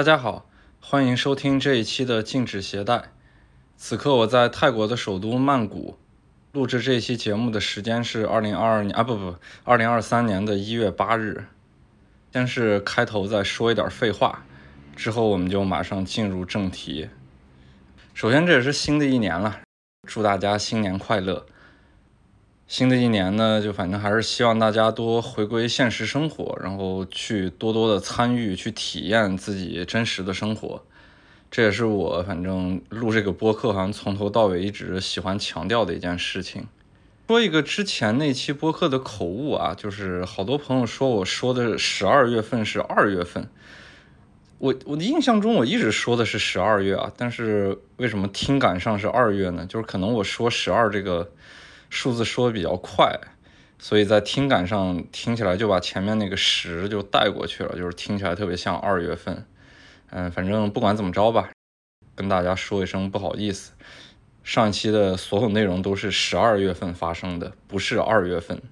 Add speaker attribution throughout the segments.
Speaker 1: 大家好，欢迎收听这一期的禁止携带。此刻我在泰国的首都曼谷，录制这一期节目的时间是二零二二年啊不不，二零二三年的一月八日。先是开头再说一点废话，之后我们就马上进入正题。首先这也是新的一年了，祝大家新年快乐。新的一年呢，就反正还是希望大家多回归现实生活，然后去多多的参与，去体验自己真实的生活。这也是我反正录这个播客，好像从头到尾一直喜欢强调的一件事情。说一个之前那期播客的口误啊，就是好多朋友说我说的十二月份是二月份，我我的印象中我一直说的是十二月啊，但是为什么听感上是二月呢？就是可能我说十二这个。数字说的比较快，所以在听感上听起来就把前面那个十就带过去了，就是听起来特别像二月份。嗯，反正不管怎么着吧，跟大家说一声不好意思，上一期的所有内容都是十二月份发生的，不是二月份。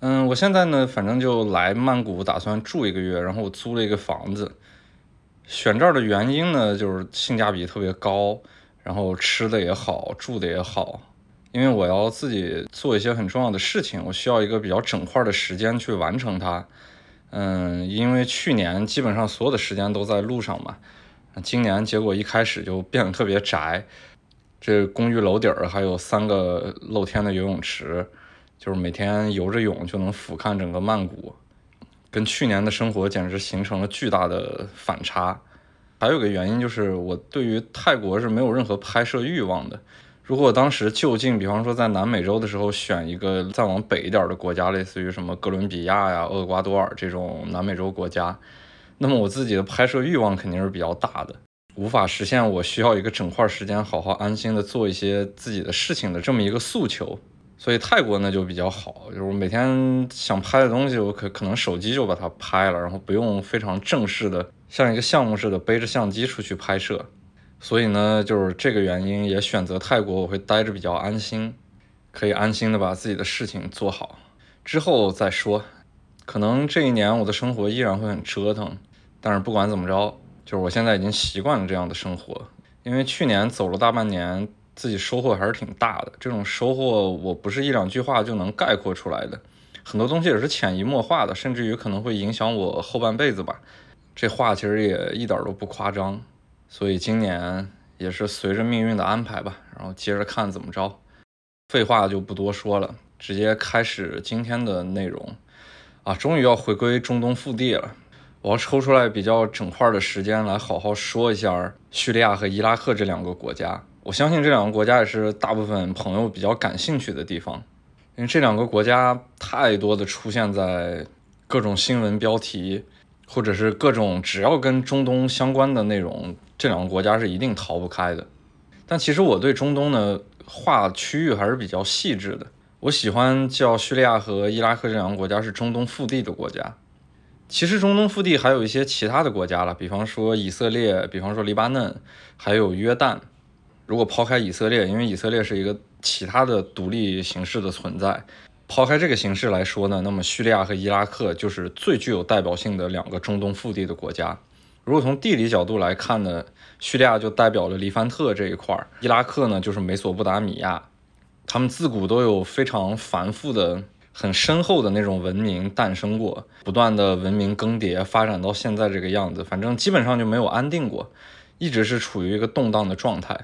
Speaker 1: 嗯，我现在呢，反正就来曼谷打算住一个月，然后我租了一个房子。选这儿的原因呢，就是性价比特别高，然后吃的也好，住的也好。因为我要自己做一些很重要的事情，我需要一个比较整块的时间去完成它。嗯，因为去年基本上所有的时间都在路上嘛，今年结果一开始就变得特别宅。这公寓楼顶儿还有三个露天的游泳池，就是每天游着泳就能俯瞰整个曼谷，跟去年的生活简直形成了巨大的反差。还有个原因就是我对于泰国是没有任何拍摄欲望的。如果当时就近，比方说在南美洲的时候选一个再往北一点的国家，类似于什么哥伦比亚呀、厄瓜多尔这种南美洲国家，那么我自己的拍摄欲望肯定是比较大的，无法实现我需要一个整块时间好好安心的做一些自己的事情的这么一个诉求。所以泰国呢就比较好，就是我每天想拍的东西，我可可能手机就把它拍了，然后不用非常正式的像一个项目似的背着相机出去拍摄。所以呢，就是这个原因也选择泰国，我会待着比较安心，可以安心的把自己的事情做好，之后再说。可能这一年我的生活依然会很折腾，但是不管怎么着，就是我现在已经习惯了这样的生活。因为去年走了大半年，自己收获还是挺大的。这种收获我不是一两句话就能概括出来的，很多东西也是潜移默化的，甚至于可能会影响我后半辈子吧。这话其实也一点都不夸张。所以今年也是随着命运的安排吧，然后接着看怎么着。废话就不多说了，直接开始今天的内容。啊，终于要回归中东腹地了，我要抽出来比较整块的时间来好好说一下叙利亚和伊拉克这两个国家。我相信这两个国家也是大部分朋友比较感兴趣的地方，因为这两个国家太多的出现在各种新闻标题。或者是各种只要跟中东相关的内容，这两个国家是一定逃不开的。但其实我对中东的划区域还是比较细致的。我喜欢叫叙利亚和伊拉克这两个国家是中东腹地的国家。其实中东腹地还有一些其他的国家了，比方说以色列，比方说黎巴嫩，还有约旦。如果抛开以色列，因为以色列是一个其他的独立形式的存在。抛开这个形式来说呢，那么叙利亚和伊拉克就是最具有代表性的两个中东腹地的国家。如果从地理角度来看呢，叙利亚就代表了黎凡特这一块儿，伊拉克呢就是美索不达米亚。他们自古都有非常繁复的、很深厚的那种文明诞生过，不断的文明更迭，发展到现在这个样子，反正基本上就没有安定过，一直是处于一个动荡的状态。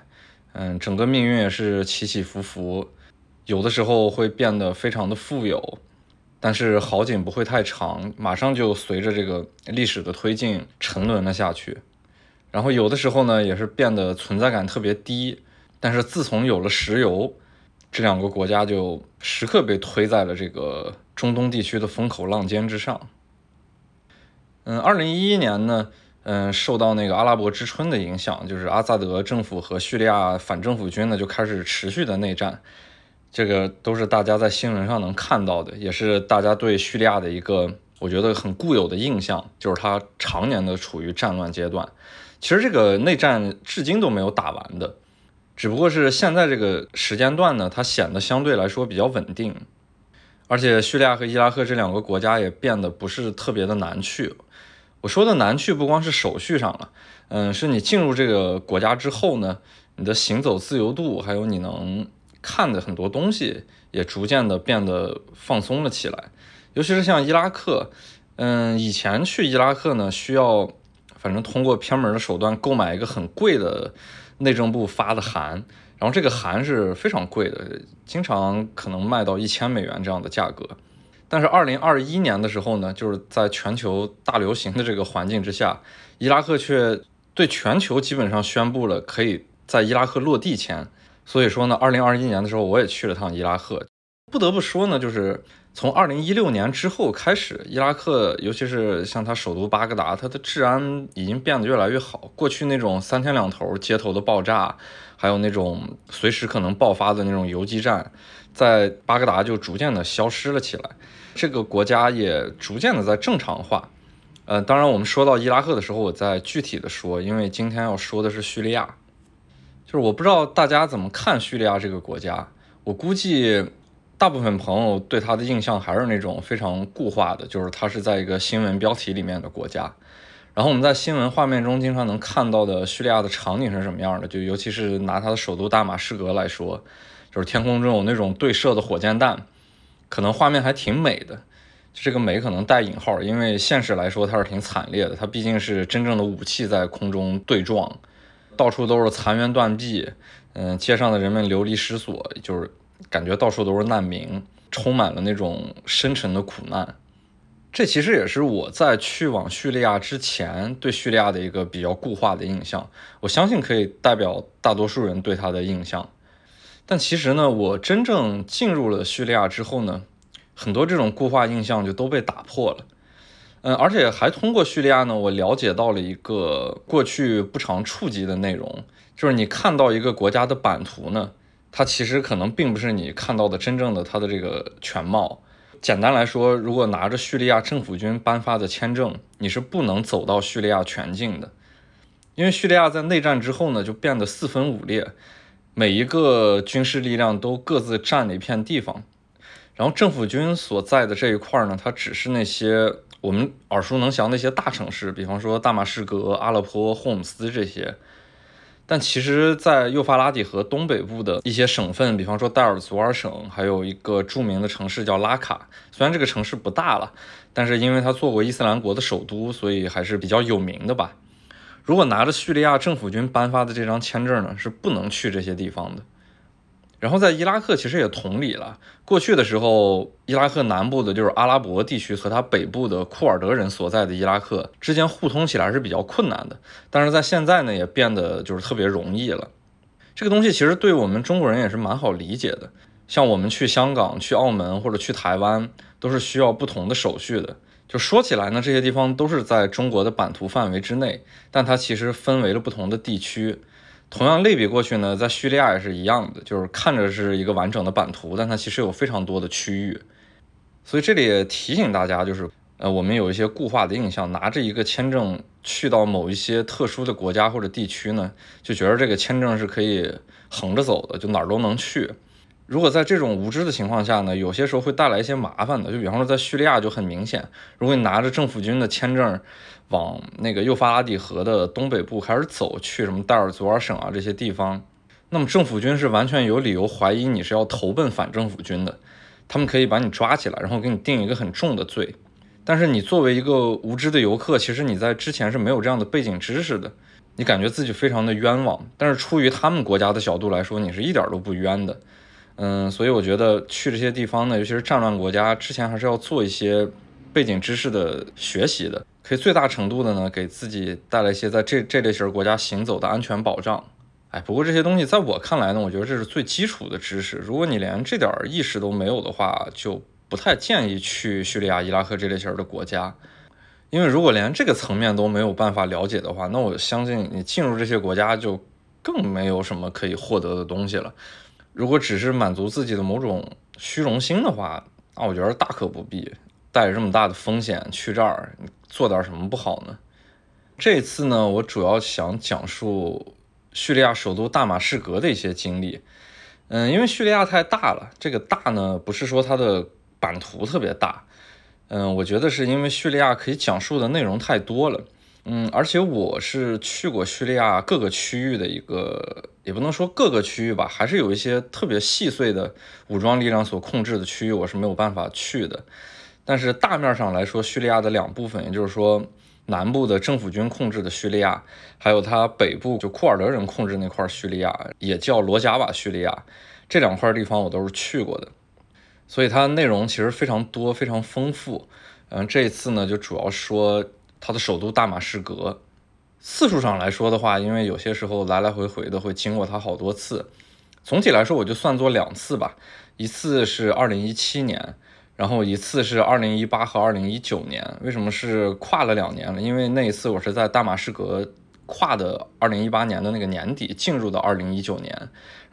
Speaker 1: 嗯，整个命运也是起起伏伏。有的时候会变得非常的富有，但是好景不会太长，马上就随着这个历史的推进沉沦了下去。然后有的时候呢，也是变得存在感特别低。但是自从有了石油，这两个国家就时刻被推在了这个中东地区的风口浪尖之上。嗯，二零一一年呢，嗯，受到那个阿拉伯之春的影响，就是阿萨德政府和叙利亚反政府军呢就开始持续的内战。这个都是大家在新闻上能看到的，也是大家对叙利亚的一个我觉得很固有的印象，就是它常年的处于战乱阶段。其实这个内战至今都没有打完的，只不过是现在这个时间段呢，它显得相对来说比较稳定。而且叙利亚和伊拉克这两个国家也变得不是特别的难去。我说的难去不光是手续上了，嗯，是你进入这个国家之后呢，你的行走自由度，还有你能看的很多东西，也逐渐的变得放松了起来。尤其是像伊拉克，嗯，以前去伊拉克呢，需要反正通过偏门的手段购买一个很贵的内政部发的函，然后这个函是非常贵的，经常可能卖到一千美元这样的价格。但是二零二一年的时候呢，就是在全球大流行的这个环境之下，伊拉克却对全球基本上宣布了可以在伊拉克落地签。所以说呢，二零二一年的时候我也去了趟伊拉克，不得不说呢，就是。从二零一六年之后开始，伊拉克，尤其是像它首都巴格达，它的治安已经变得越来越好。过去那种三天两头街头的爆炸，还有那种随时可能爆发的那种游击战，在巴格达就逐渐的消失了起来。这个国家也逐渐的在正常化。呃，当然我们说到伊拉克的时候，我再具体的说，因为今天要说的是叙利亚，就是我不知道大家怎么看叙利亚这个国家，我估计。大部分朋友对他的印象还是那种非常固化的，就是他是在一个新闻标题里面的国家。然后我们在新闻画面中经常能看到的叙利亚的场景是什么样的？就尤其是拿它的首都大马士革来说，就是天空中有那种对射的火箭弹，可能画面还挺美的。这个美可能带引号，因为现实来说它是挺惨烈的。它毕竟是真正的武器在空中对撞，到处都是残垣断壁，嗯，街上的人们流离失所，就是。感觉到处都是难民，充满了那种深沉的苦难。这其实也是我在去往叙利亚之前对叙利亚的一个比较固化的印象。我相信可以代表大多数人对他的印象。但其实呢，我真正进入了叙利亚之后呢，很多这种固化印象就都被打破了。嗯，而且还通过叙利亚呢，我了解到了一个过去不常触及的内容，就是你看到一个国家的版图呢。它其实可能并不是你看到的真正的它的这个全貌。简单来说，如果拿着叙利亚政府军颁发的签证，你是不能走到叙利亚全境的。因为叙利亚在内战之后呢，就变得四分五裂，每一个军事力量都各自占了一片地方。然后政府军所在的这一块呢，它只是那些我们耳熟能详那些大城市，比方说大马士革、阿勒颇、霍姆斯这些。但其实，在幼发拉底河东北部的一些省份，比方说代尔祖尔省，还有一个著名的城市叫拉卡。虽然这个城市不大了，但是因为它做过伊斯兰国的首都，所以还是比较有名的吧。如果拿着叙利亚政府军颁发的这张签证呢，是不能去这些地方的。然后在伊拉克其实也同理了。过去的时候，伊拉克南部的就是阿拉伯地区和它北部的库尔德人所在的伊拉克之间互通起来是比较困难的。但是在现在呢，也变得就是特别容易了。这个东西其实对我们中国人也是蛮好理解的。像我们去香港、去澳门或者去台湾，都是需要不同的手续的。就说起来呢，这些地方都是在中国的版图范围之内，但它其实分为了不同的地区。同样类比过去呢，在叙利亚也是一样的，就是看着是一个完整的版图，但它其实有非常多的区域。所以这里也提醒大家，就是呃，我们有一些固化的印象，拿着一个签证去到某一些特殊的国家或者地区呢，就觉得这个签证是可以横着走的，就哪儿都能去。如果在这种无知的情况下呢，有些时候会带来一些麻烦的。就比方说在叙利亚就很明显，如果你拿着政府军的签证往那个幼发拉底河的东北部开始走，去什么代尔祖尔省啊这些地方，那么政府军是完全有理由怀疑你是要投奔反政府军的，他们可以把你抓起来，然后给你定一个很重的罪。但是你作为一个无知的游客，其实你在之前是没有这样的背景知识的，你感觉自己非常的冤枉。但是出于他们国家的角度来说，你是一点都不冤的。嗯，所以我觉得去这些地方呢，尤其是战乱国家，之前还是要做一些背景知识的学习的，可以最大程度的呢给自己带来一些在这这类型国家行走的安全保障。哎，不过这些东西在我看来呢，我觉得这是最基础的知识。如果你连这点意识都没有的话，就不太建议去叙利亚、伊拉克这类型的国家，因为如果连这个层面都没有办法了解的话，那我相信你进入这些国家就更没有什么可以获得的东西了。如果只是满足自己的某种虚荣心的话，那我觉得大可不必带着这么大的风险去这儿做点什么不好呢？这次呢，我主要想讲述叙利亚首都大马士革的一些经历。嗯，因为叙利亚太大了，这个大呢不是说它的版图特别大，嗯，我觉得是因为叙利亚可以讲述的内容太多了。嗯，而且我是去过叙利亚各个区域的一个，也不能说各个区域吧，还是有一些特别细碎的武装力量所控制的区域，我是没有办法去的。但是大面上来说，叙利亚的两部分，也就是说南部的政府军控制的叙利亚，还有它北部就库尔德人控制那块叙利亚，也叫罗贾瓦叙利亚，这两块地方我都是去过的，所以它内容其实非常多，非常丰富。嗯，这一次呢，就主要说。它的首都大马士革，次数上来说的话，因为有些时候来来回回的会经过它好多次，总体来说我就算作两次吧，一次是二零一七年，然后一次是二零一八和二零一九年。为什么是跨了两年了？因为那一次我是在大马士革跨的二零一八年的那个年底进入的二零一九年，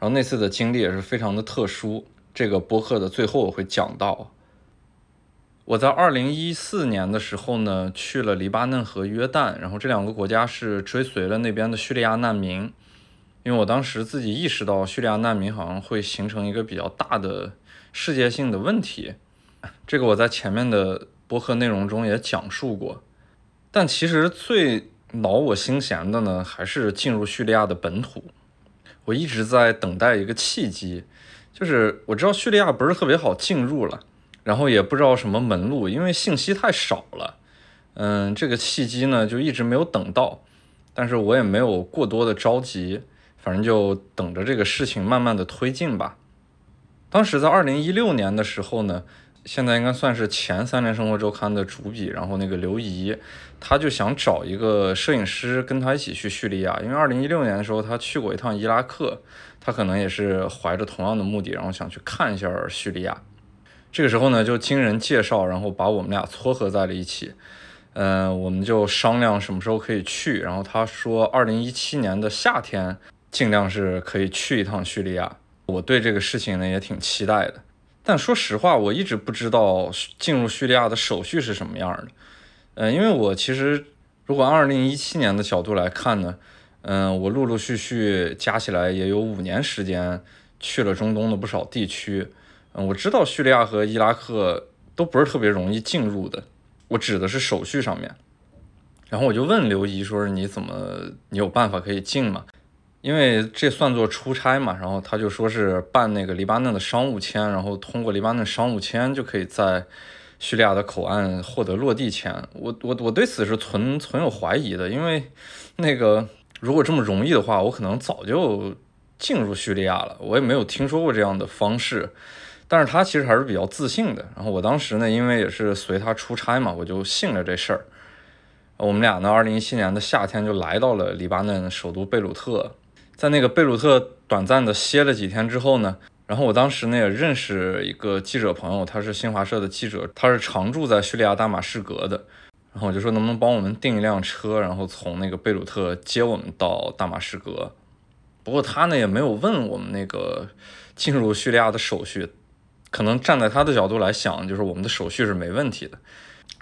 Speaker 1: 然后那次的经历也是非常的特殊。这个播客的最后我会讲到。我在二零一四年的时候呢，去了黎巴嫩和约旦，然后这两个国家是追随了那边的叙利亚难民，因为我当时自己意识到叙利亚难民好像会形成一个比较大的世界性的问题，这个我在前面的播客内容中也讲述过，但其实最挠我心弦的呢，还是进入叙利亚的本土，我一直在等待一个契机，就是我知道叙利亚不是特别好进入了。然后也不知道什么门路，因为信息太少了。嗯，这个契机呢就一直没有等到，但是我也没有过多的着急，反正就等着这个事情慢慢的推进吧。当时在二零一六年的时候呢，现在应该算是前三联生活周刊的主笔，然后那个刘怡，他就想找一个摄影师跟他一起去叙利亚，因为二零一六年的时候他去过一趟伊拉克，他可能也是怀着同样的目的，然后想去看一下叙利亚。这个时候呢，就经人介绍，然后把我们俩撮合在了一起。嗯，我们就商量什么时候可以去。然后他说，二零一七年的夏天尽量是可以去一趟叙利亚。我对这个事情呢也挺期待的。但说实话，我一直不知道进入叙利亚的手续是什么样的。嗯，因为我其实如果按二零一七年的角度来看呢，嗯，我陆陆续续加起来也有五年时间去了中东的不少地区。嗯，我知道叙利亚和伊拉克都不是特别容易进入的，我指的是手续上面。然后我就问刘怡说：“你怎么，你有办法可以进吗？因为这算作出差嘛。”然后他就说是办那个黎巴嫩的商务签，然后通过黎巴嫩商务签就可以在叙利亚的口岸获得落地签。我我我对此是存存有怀疑的，因为那个如果这么容易的话，我可能早就进入叙利亚了。我也没有听说过这样的方式。但是他其实还是比较自信的。然后我当时呢，因为也是随他出差嘛，我就信了这事儿。我们俩呢，二零一七年的夏天就来到了黎巴嫩首都贝鲁特，在那个贝鲁特短暂的歇了几天之后呢，然后我当时呢也认识一个记者朋友，他是新华社的记者，他是常住在叙利亚大马士革的。然后我就说能不能帮我们订一辆车，然后从那个贝鲁特接我们到大马士革。不过他呢也没有问我们那个进入叙利亚的手续。可能站在他的角度来想，就是我们的手续是没问题的。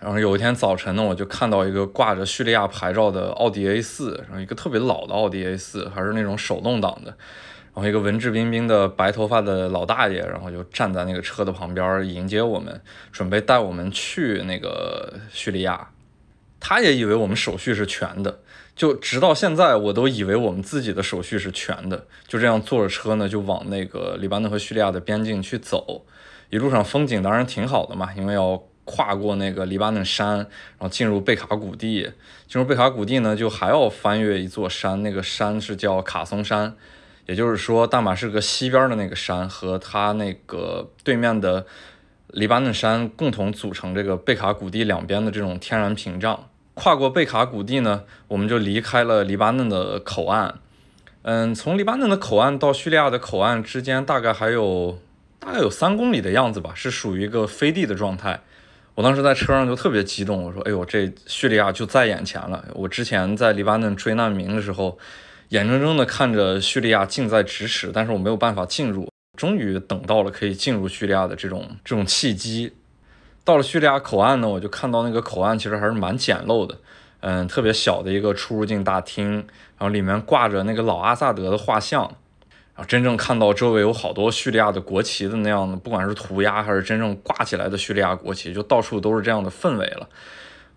Speaker 1: 然后有一天早晨呢，我就看到一个挂着叙利亚牌照的奥迪 A4，然后一个特别老的奥迪 A4，还是那种手动挡的。然后一个文质彬彬的白头发的老大爷，然后就站在那个车的旁边迎接我们，准备带我们去那个叙利亚。他也以为我们手续是全的，就直到现在我都以为我们自己的手续是全的。就这样坐着车呢，就往那个黎巴嫩和叙利亚的边境去走。一路上风景当然挺好的嘛，因为要跨过那个黎巴嫩山，然后进入贝卡谷地。进入贝卡谷地呢，就还要翻越一座山，那个山是叫卡松山，也就是说大马士革西边的那个山和它那个对面的黎巴嫩山共同组成这个贝卡谷地两边的这种天然屏障。跨过贝卡谷地呢，我们就离开了黎巴嫩的口岸。嗯，从黎巴嫩的口岸到叙利亚的口岸之间大概还有。大概有三公里的样子吧，是属于一个飞地的状态。我当时在车上就特别激动，我说：“哎呦，这叙利亚就在眼前了！”我之前在黎巴嫩追难民的时候，眼睁睁地看着叙利亚近在咫尺，但是我没有办法进入。终于等到了可以进入叙利亚的这种这种契机。到了叙利亚口岸呢，我就看到那个口岸其实还是蛮简陋的，嗯，特别小的一个出入境大厅，然后里面挂着那个老阿萨德的画像。啊真正看到周围有好多叙利亚的国旗的那样的，不管是涂鸦还是真正挂起来的叙利亚国旗，就到处都是这样的氛围了。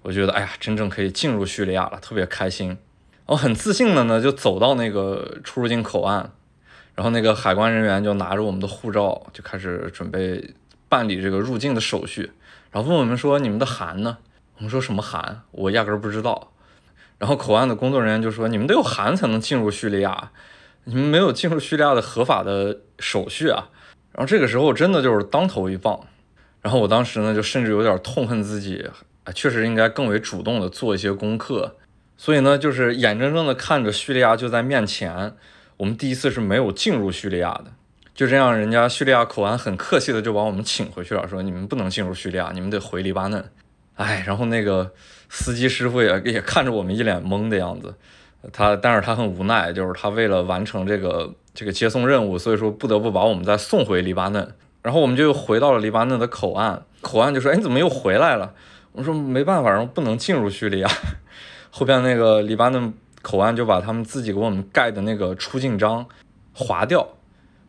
Speaker 1: 我觉得，哎呀，真正可以进入叙利亚了，特别开心。我很自信的呢，就走到那个出入境口岸，然后那个海关人员就拿着我们的护照，就开始准备办理这个入境的手续，然后问我们说：“你们的函呢？”我们说什么函？我压根儿不知道。然后口岸的工作人员就说：“你们得有函才能进入叙利亚。”你们没有进入叙利亚的合法的手续啊！然后这个时候真的就是当头一棒，然后我当时呢就甚至有点痛恨自己，啊，确实应该更为主动的做一些功课。所以呢，就是眼睁睁的看着叙利亚就在面前，我们第一次是没有进入叙利亚的。就这样，人家叙利亚口岸很客气的就把我们请回去了，说你们不能进入叙利亚，你们得回黎巴嫩。哎，然后那个司机师傅也也看着我们一脸懵的样子。他，但是他很无奈，就是他为了完成这个这个接送任务，所以说不得不把我们再送回黎巴嫩。然后我们就又回到了黎巴嫩的口岸，口岸就说：“哎，你怎么又回来了？”我说：“没办法，然后不能进入叙利亚。”后边那个黎巴嫩口岸就把他们自己给我们盖的那个出境章划掉。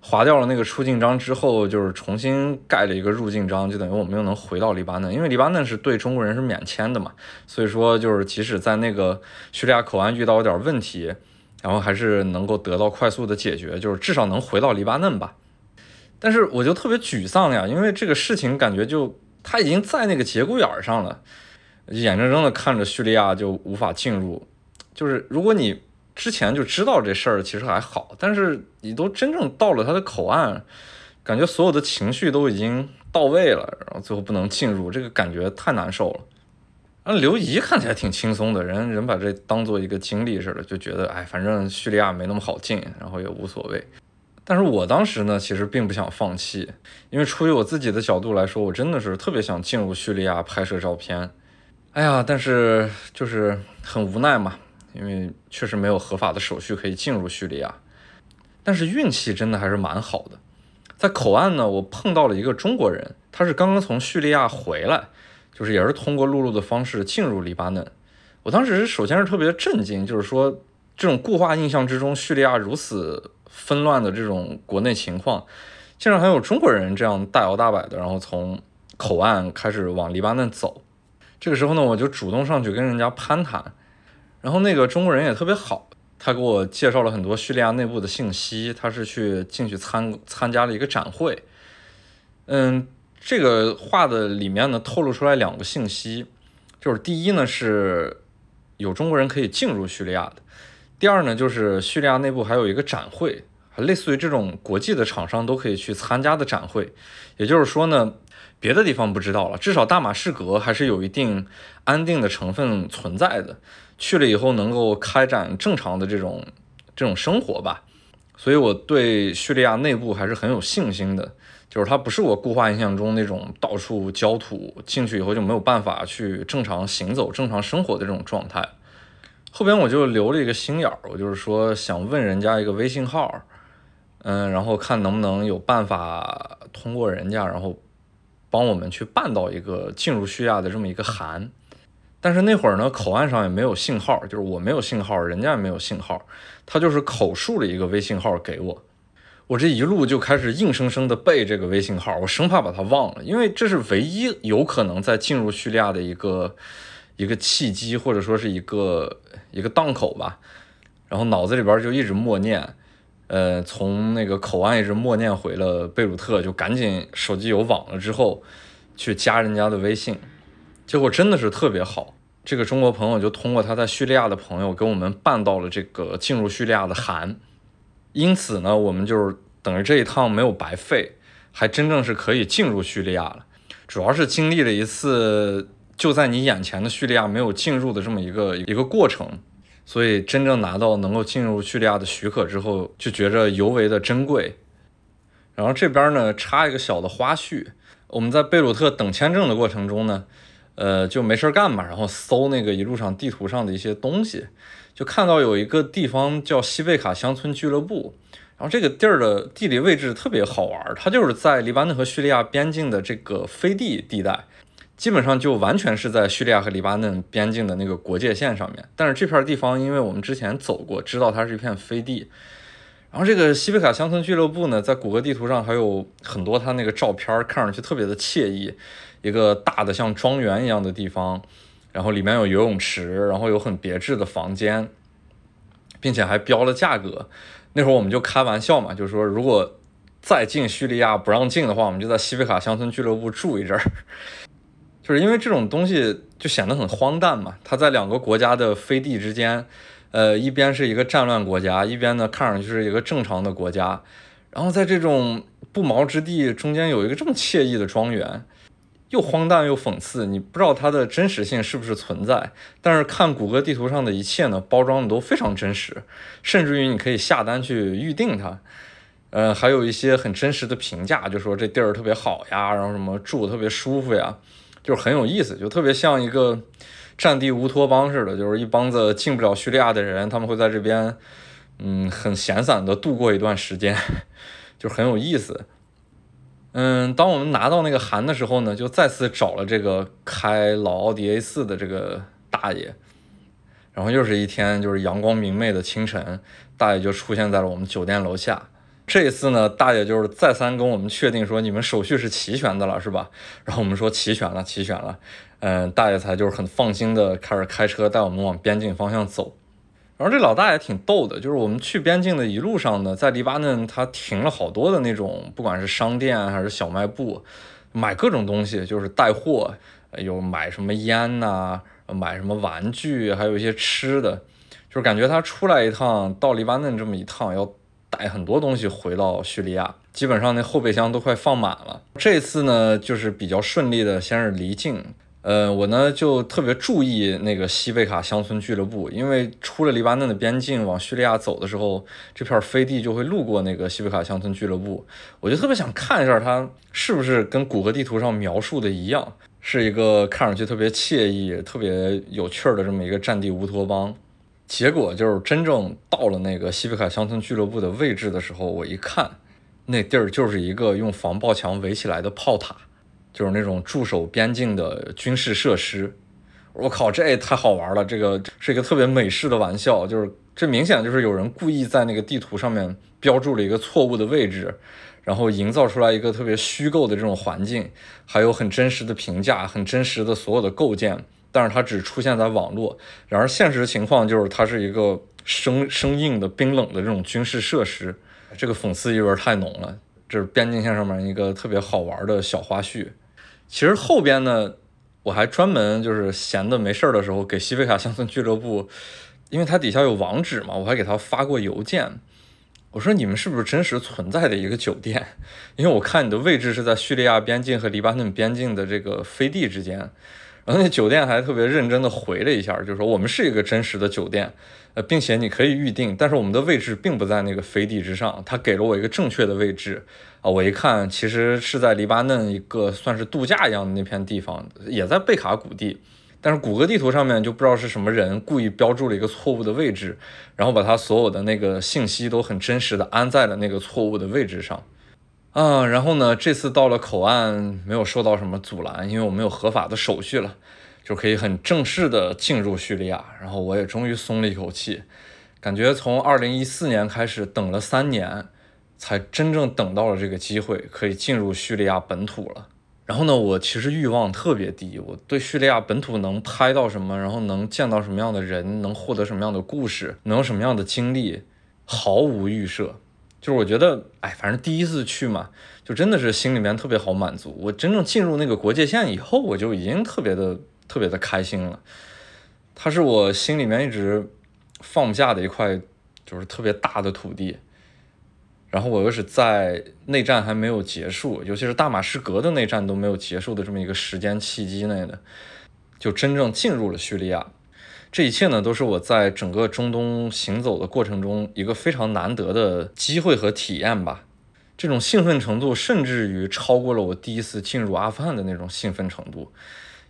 Speaker 1: 划掉了那个出境章之后，就是重新盖了一个入境章，就等于我们又能回到黎巴嫩。因为黎巴嫩是对中国人是免签的嘛，所以说就是即使在那个叙利亚口岸遇到点问题，然后还是能够得到快速的解决，就是至少能回到黎巴嫩吧。但是我就特别沮丧呀，因为这个事情感觉就他已经在那个节骨眼上了，眼睁睁的看着叙利亚就无法进入，就是如果你。之前就知道这事儿其实还好，但是你都真正到了他的口岸，感觉所有的情绪都已经到位了，然后最后不能进入，这个感觉太难受了。啊，刘怡看起来挺轻松的，人人把这当做一个经历似的，就觉得哎，反正叙利亚没那么好进，然后也无所谓。但是我当时呢，其实并不想放弃，因为出于我自己的角度来说，我真的是特别想进入叙利亚拍摄照片。哎呀，但是就是很无奈嘛。因为确实没有合法的手续可以进入叙利亚，但是运气真的还是蛮好的。在口岸呢，我碰到了一个中国人，他是刚刚从叙利亚回来，就是也是通过陆路的方式进入黎巴嫩。我当时首先是特别震惊，就是说这种固化印象之中，叙利亚如此纷乱的这种国内情况，竟然还有中国人这样大摇大摆的，然后从口岸开始往黎巴嫩走。这个时候呢，我就主动上去跟人家攀谈。然后那个中国人也特别好，他给我介绍了很多叙利亚内部的信息。他是去进去参参加了一个展会，嗯，这个话的里面呢透露出来两个信息，就是第一呢是有中国人可以进入叙利亚的，第二呢就是叙利亚内部还有一个展会，类似于这种国际的厂商都可以去参加的展会。也就是说呢，别的地方不知道了，至少大马士革还是有一定安定的成分存在的。去了以后能够开展正常的这种这种生活吧，所以我对叙利亚内部还是很有信心的。就是它不是我固化印象中那种到处焦土，进去以后就没有办法去正常行走、正常生活的这种状态。后边我就留了一个心眼儿，我就是说想问人家一个微信号，嗯，然后看能不能有办法通过人家，然后帮我们去办到一个进入叙利亚的这么一个函。但是那会儿呢，口岸上也没有信号，就是我没有信号，人家也没有信号，他就是口述了一个微信号给我，我这一路就开始硬生生的背这个微信号，我生怕把它忘了，因为这是唯一有可能在进入叙利亚的一个一个契机，或者说是一个一个档口吧。然后脑子里边就一直默念，呃，从那个口岸一直默念回了贝鲁特，就赶紧手机有网了之后去加人家的微信。结果真的是特别好，这个中国朋友就通过他在叙利亚的朋友给我们办到了这个进入叙利亚的函，因此呢，我们就是等于这一趟没有白费，还真正是可以进入叙利亚了。主要是经历了一次就在你眼前的叙利亚没有进入的这么一个一个过程，所以真正拿到能够进入叙利亚的许可之后，就觉着尤为的珍贵。然后这边呢插一个小的花絮，我们在贝鲁特等签证的过程中呢。呃，就没事干嘛，然后搜那个一路上地图上的一些东西，就看到有一个地方叫西贝卡乡村俱乐部，然后这个地儿的地理位置特别好玩，它就是在黎巴嫩和叙利亚边境的这个飞地地带，基本上就完全是在叙利亚和黎巴嫩边境的那个国界线上面。但是这片地方，因为我们之前走过，知道它是一片飞地，然后这个西贝卡乡村俱乐部呢，在谷歌地图上还有很多它那个照片，看上去特别的惬意，一个大的像庄园一样的地方，然后里面有游泳池，然后有很别致的房间，并且还标了价格。那会儿我们就开玩笑嘛，就是说如果再进叙利亚不让进的话，我们就在西贝卡乡村俱乐部住一阵儿。就是因为这种东西就显得很荒诞嘛，它在两个国家的飞地之间。呃，一边是一个战乱国家，一边呢看上去是一个正常的国家，然后在这种不毛之地中间有一个这么惬意的庄园，又荒诞又讽刺，你不知道它的真实性是不是存在。但是看谷歌地图上的一切呢，包装的都非常真实，甚至于你可以下单去预定它。呃，还有一些很真实的评价，就说这地儿特别好呀，然后什么住特别舒服呀，就是很有意思，就特别像一个。战地乌托邦似的，就是一帮子进不了叙利亚的人，他们会在这边，嗯，很闲散的度过一段时间，就很有意思。嗯，当我们拿到那个函的时候呢，就再次找了这个开老奥迪 A 四的这个大爷，然后又是一天就是阳光明媚的清晨，大爷就出现在了我们酒店楼下。这一次呢，大爷就是再三跟我们确定说，你们手续是齐全的了，是吧？然后我们说齐全了，齐全了。嗯，大爷才就是很放心的开始开车带我们往边境方向走。然后这老大爷挺逗的，就是我们去边境的一路上呢，在黎巴嫩他停了好多的那种，不管是商店还是小卖部，买各种东西，就是带货，有买什么烟呐，买什么玩具，还有一些吃的，就是感觉他出来一趟到黎巴嫩这么一趟要带很多东西回到叙利亚，基本上那后备箱都快放满了。这次呢，就是比较顺利的，先是离境。呃，我呢就特别注意那个西贝卡乡村俱乐部，因为出了黎巴嫩的边境往叙利亚走的时候，这片飞地就会路过那个西贝卡乡村俱乐部，我就特别想看一下它是不是跟谷歌地图上描述的一样，是一个看上去特别惬意、特别有趣的这么一个战地乌托邦。结果就是真正到了那个西贝卡乡村俱乐部的位置的时候，我一看，那地儿就是一个用防爆墙围起来的炮塔。就是那种驻守边境的军事设施，我靠，这也太好玩了！这个是一个特别美式的玩笑，就是这明显就是有人故意在那个地图上面标注了一个错误的位置，然后营造出来一个特别虚构的这种环境，还有很真实的评价，很真实的所有的构建，但是它只出现在网络。然而现实情况就是它是一个生生硬的、冰冷的这种军事设施，这个讽刺意味太浓了。这是边境线上面一个特别好玩的小花絮。其实后边呢，我还专门就是闲的没事儿的时候，给西贝卡乡村俱乐部，因为它底下有网址嘛，我还给他发过邮件。我说你们是不是真实存在的一个酒店？因为我看你的位置是在叙利亚边境和黎巴嫩边境的这个飞地之间。然后那酒店还特别认真的回了一下，就是说我们是一个真实的酒店，呃，并且你可以预定，但是我们的位置并不在那个飞地之上。他给了我一个正确的位置啊，我一看其实是在黎巴嫩一个算是度假一样的那片地方，也在贝卡谷地，但是谷歌地图上面就不知道是什么人故意标注了一个错误的位置，然后把他所有的那个信息都很真实的安在了那个错误的位置上。啊，然后呢？这次到了口岸没有受到什么阻拦，因为我们有合法的手续了，就可以很正式的进入叙利亚。然后我也终于松了一口气，感觉从二零一四年开始等了三年，才真正等到了这个机会，可以进入叙利亚本土了。然后呢，我其实欲望特别低，我对叙利亚本土能拍到什么，然后能见到什么样的人，能获得什么样的故事，能有什么样的经历，毫无预设。就是我觉得，哎，反正第一次去嘛，就真的是心里面特别好满足。我真正进入那个国界线以后，我就已经特别的、特别的开心了。它是我心里面一直放不下的一块，就是特别大的土地。然后我又是在内战还没有结束，尤其是大马士革的内战都没有结束的这么一个时间契机内的，就真正进入了叙利亚。这一切呢，都是我在整个中东行走的过程中一个非常难得的机会和体验吧。这种兴奋程度，甚至于超过了我第一次进入阿富汗的那种兴奋程度。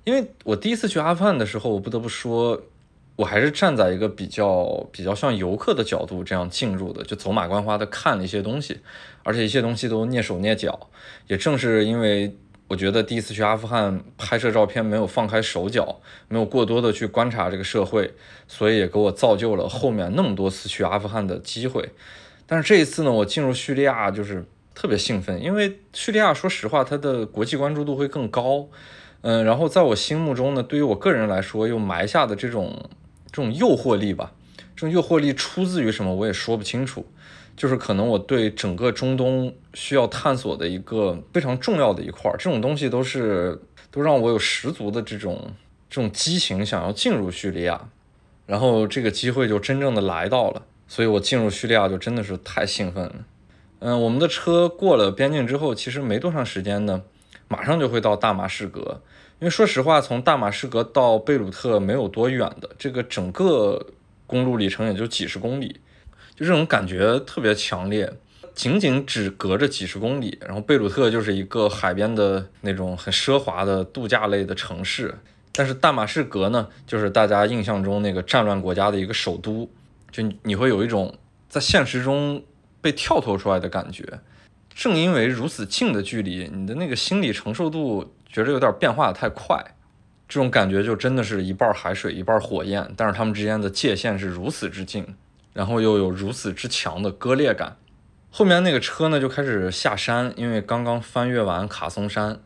Speaker 1: 因为我第一次去阿富汗的时候，我不得不说，我还是站在一个比较比较像游客的角度这样进入的，就走马观花的看了一些东西，而且一些东西都蹑手蹑脚。也正是因为。我觉得第一次去阿富汗拍摄照片没有放开手脚，没有过多的去观察这个社会，所以也给我造就了后面那么多次去阿富汗的机会。但是这一次呢，我进入叙利亚就是特别兴奋，因为叙利亚说实话，它的国际关注度会更高。嗯，然后在我心目中呢，对于我个人来说，又埋下的这种这种诱惑力吧，这种诱惑力出自于什么，我也说不清楚。就是可能我对整个中东需要探索的一个非常重要的一块儿，这种东西都是都让我有十足的这种这种激情，想要进入叙利亚。然后这个机会就真正的来到了，所以我进入叙利亚就真的是太兴奋了。嗯，我们的车过了边境之后，其实没多长时间呢，马上就会到大马士革。因为说实话，从大马士革到贝鲁特没有多远的，这个整个公路里程也就几十公里。就这种感觉特别强烈，仅仅只隔着几十公里，然后贝鲁特就是一个海边的那种很奢华的度假类的城市，但是大马士革呢，就是大家印象中那个战乱国家的一个首都，就你会有一种在现实中被跳脱出来的感觉。正因为如此近的距离，你的那个心理承受度觉得有点变化的太快，这种感觉就真的是一半海水一半火焰，但是它们之间的界限是如此之近。然后又有如此之强的割裂感，后面那个车呢就开始下山，因为刚刚翻越完卡松山，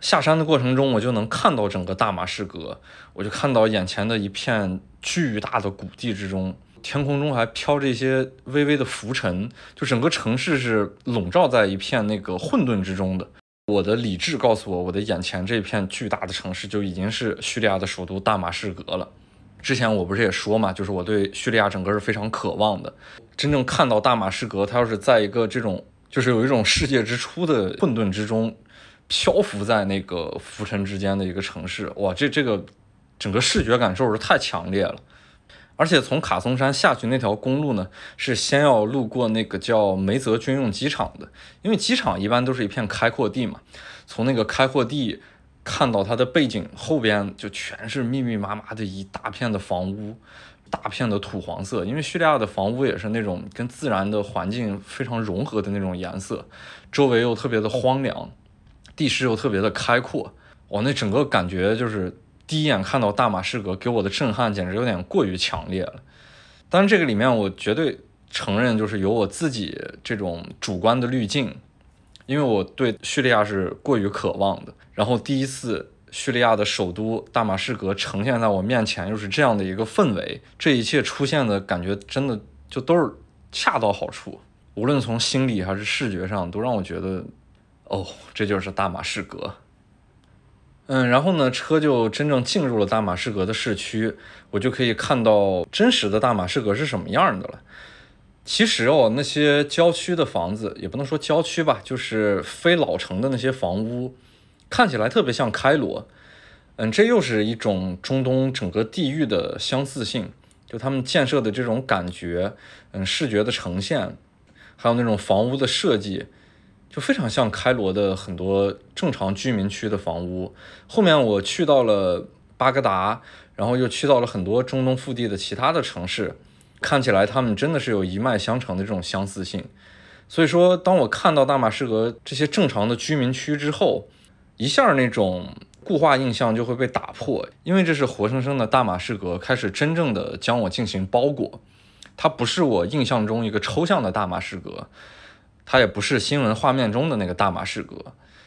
Speaker 1: 下山的过程中我就能看到整个大马士革，我就看到眼前的一片巨大的谷地之中，天空中还飘着一些微微的浮尘，就整个城市是笼罩在一片那个混沌之中的。我的理智告诉我，我的眼前这片巨大的城市就已经是叙利亚的首都大马士革了。之前我不是也说嘛，就是我对叙利亚整个是非常渴望的。真正看到大马士革，它要是在一个这种，就是有一种世界之初的混沌之中，漂浮在那个浮尘之间的一个城市，哇，这这个整个视觉感受是太强烈了。而且从卡松山下去那条公路呢，是先要路过那个叫梅泽军用机场的，因为机场一般都是一片开阔地嘛，从那个开阔地。看到它的背景后边就全是密密麻麻的一大片的房屋，大片的土黄色，因为叙利亚的房屋也是那种跟自然的环境非常融合的那种颜色，周围又特别的荒凉，地势又特别的开阔，我那整个感觉就是第一眼看到大马士革给我的震撼简直有点过于强烈了。当然这个里面我绝对承认就是有我自己这种主观的滤镜。因为我对叙利亚是过于渴望的，然后第一次叙利亚的首都大马士革呈现在我面前，又是这样的一个氛围，这一切出现的感觉真的就都是恰到好处，无论从心理还是视觉上，都让我觉得，哦，这就是大马士革。嗯，然后呢，车就真正进入了大马士革的市区，我就可以看到真实的大马士革是什么样的了。其实哦，那些郊区的房子也不能说郊区吧，就是非老城的那些房屋，看起来特别像开罗。嗯，这又是一种中东整个地域的相似性，就他们建设的这种感觉，嗯，视觉的呈现，还有那种房屋的设计，就非常像开罗的很多正常居民区的房屋。后面我去到了巴格达，然后又去到了很多中东腹地的其他的城市。看起来他们真的是有一脉相承的这种相似性，所以说，当我看到大马士革这些正常的居民区之后，一下那种固化印象就会被打破，因为这是活生生的大马士革开始真正的将我进行包裹，它不是我印象中一个抽象的大马士革，它也不是新闻画面中的那个大马士革。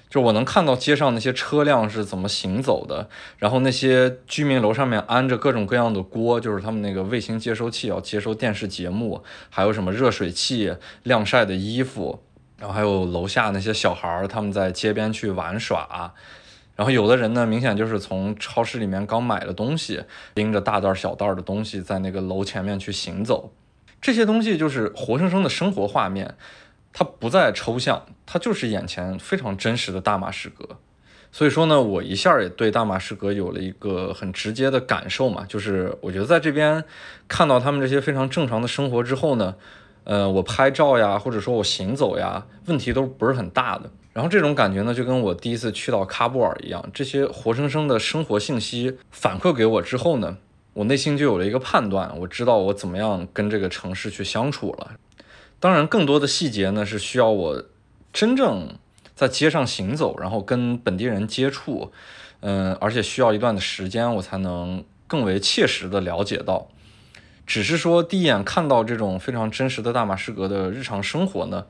Speaker 1: 就我能看到街上那些车辆是怎么行走的，然后那些居民楼上面安着各种各样的锅，就是他们那个卫星接收器要接收电视节目，还有什么热水器、晾晒的衣服，然后还有楼下那些小孩儿他们在街边去玩耍，然后有的人呢明显就是从超市里面刚买了东西，拎着大袋小袋的东西在那个楼前面去行走，这些东西就是活生生的生活画面。它不再抽象，它就是眼前非常真实的大马士革。所以说呢，我一下也对大马士革有了一个很直接的感受嘛，就是我觉得在这边看到他们这些非常正常的生活之后呢，呃，我拍照呀，或者说我行走呀，问题都不是很大的。然后这种感觉呢，就跟我第一次去到喀布尔一样，这些活生生的生活信息反馈给我之后呢，我内心就有了一个判断，我知道我怎么样跟这个城市去相处了。当然，更多的细节呢是需要我真正在街上行走，然后跟本地人接触，嗯，而且需要一段的时间，我才能更为切实的了解到。只是说第一眼看到这种非常真实的大马士革的日常生活呢，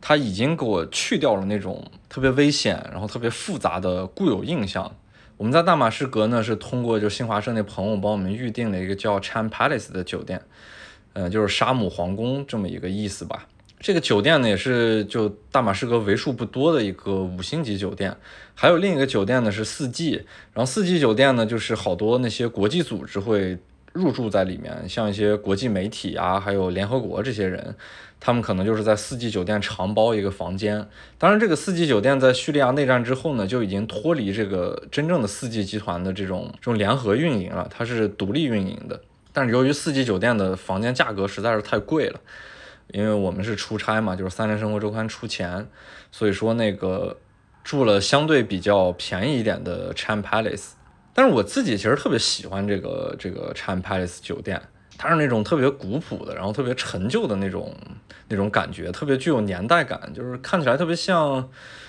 Speaker 1: 它已经给我去掉了那种特别危险，然后特别复杂的固有印象。我们在大马士革呢，是通过就新华社那朋友帮我们预定了一个叫 Cham Palace 的酒店，呃，就是沙姆皇宫这么一个意思吧。这个酒店呢，也是就大马士革为数不多的一个五星级酒店。还有另一个酒店呢是四季，然后四季酒店呢，就是好多那些国际组织会入住在里面，像一些国际媒体啊，还有联合国这些人，他们可能就是在四季酒店长包一个房间。当然，这个四季酒店在叙利亚内战之后呢，就已经脱离这个真正的四季集团的这种这种联合运营了，它是独立运营的。但是由于四季酒店的房间价格实在是太贵了。因为我们是出差嘛，就是三联生活周刊出钱，所以说那个住了相对比较便宜一点的 Cham Palace，但是我自己其实特别喜欢这个这个 Cham Palace 酒店，它是那种特别古朴的，然后特别陈旧的那种那种感觉，特别具有年代感，就是看起来特别像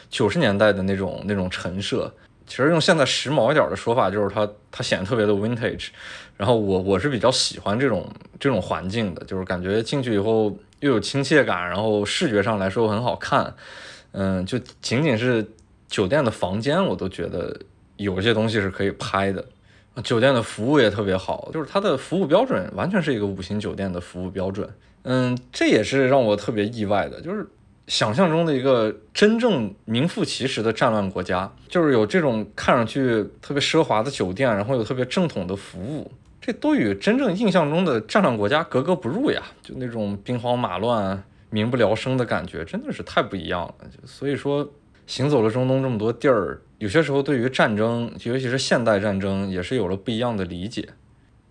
Speaker 1: 九十年代的那种那种陈设。其实用现在时髦一点的说法，就是它它显得特别的 vintage。然后我我是比较喜欢这种这种环境的，就是感觉进去以后又有亲切感，然后视觉上来说很好看。嗯，就仅仅是酒店的房间，我都觉得有一些东西是可以拍的。酒店的服务也特别好，就是它的服务标准完全是一个五星酒店的服务标准。嗯，这也是让我特别意外的，就是。想象中的一个真正名副其实的战乱国家，就是有这种看上去特别奢华的酒店，然后有特别正统的服务，这都与真正印象中的战乱国家格格不入呀！就那种兵荒马乱、民不聊生的感觉，真的是太不一样了。所以说，行走了中东这么多地儿，有些时候对于战争，尤其是现代战争，也是有了不一样的理解。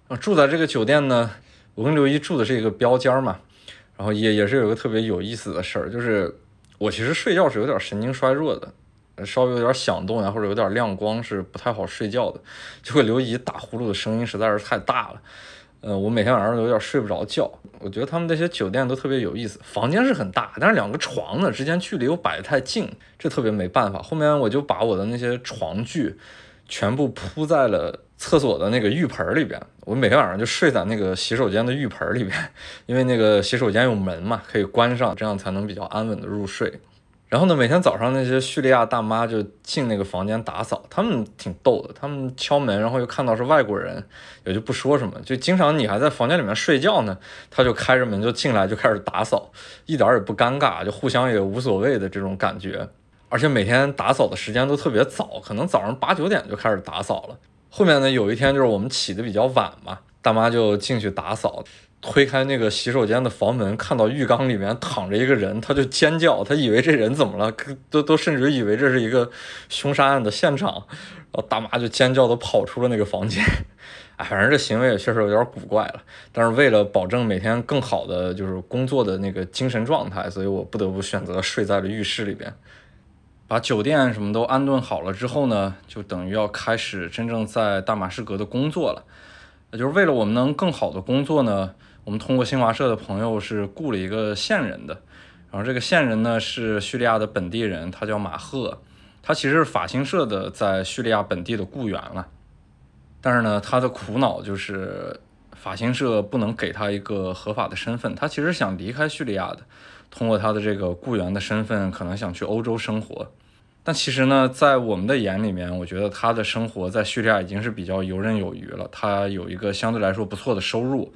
Speaker 1: 啊，住在这个酒店呢，我跟刘一住的是一个标间嘛。然后也也是有个特别有意思的事儿，就是我其实睡觉是有点神经衰弱的，稍微有点响动呀，或者有点亮光是不太好睡觉的，就会刘姨打呼噜的声音实在是太大了，呃，我每天晚上都有点睡不着觉。我觉得他们那些酒店都特别有意思，房间是很大，但是两个床呢之间距离又摆得太近，这特别没办法。后面我就把我的那些床具全部铺在了。厕所的那个浴盆里边，我每天晚上就睡在那个洗手间的浴盆里边，因为那个洗手间有门嘛，可以关上，这样才能比较安稳的入睡。然后呢，每天早上那些叙利亚大妈就进那个房间打扫，他们挺逗的，他们敲门，然后又看到是外国人，也就不说什么，就经常你还在房间里面睡觉呢，他就开着门就进来就开始打扫，一点也不尴尬，就互相也无所谓的这种感觉。而且每天打扫的时间都特别早，可能早上八九点就开始打扫了。后面呢，有一天就是我们起的比较晚嘛，大妈就进去打扫，推开那个洗手间的房门，看到浴缸里面躺着一个人，她就尖叫，她以为这人怎么了，都都甚至以为这是一个凶杀案的现场，然后大妈就尖叫的跑出了那个房间，哎，反正这行为也确实有点古怪了，但是为了保证每天更好的就是工作的那个精神状态，所以我不得不选择睡在了浴室里边。把酒店什么都安顿好了之后呢，就等于要开始真正在大马士革的工作了。就是为了我们能更好的工作呢，我们通过新华社的朋友是雇了一个线人的。然后这个线人呢是叙利亚的本地人，他叫马赫，他其实是法新社的在叙利亚本地的雇员了。但是呢，他的苦恼就是法新社不能给他一个合法的身份，他其实想离开叙利亚的。通过他的这个雇员的身份，可能想去欧洲生活，但其实呢，在我们的眼里面，我觉得他的生活在叙利亚已经是比较游刃有余了。他有一个相对来说不错的收入，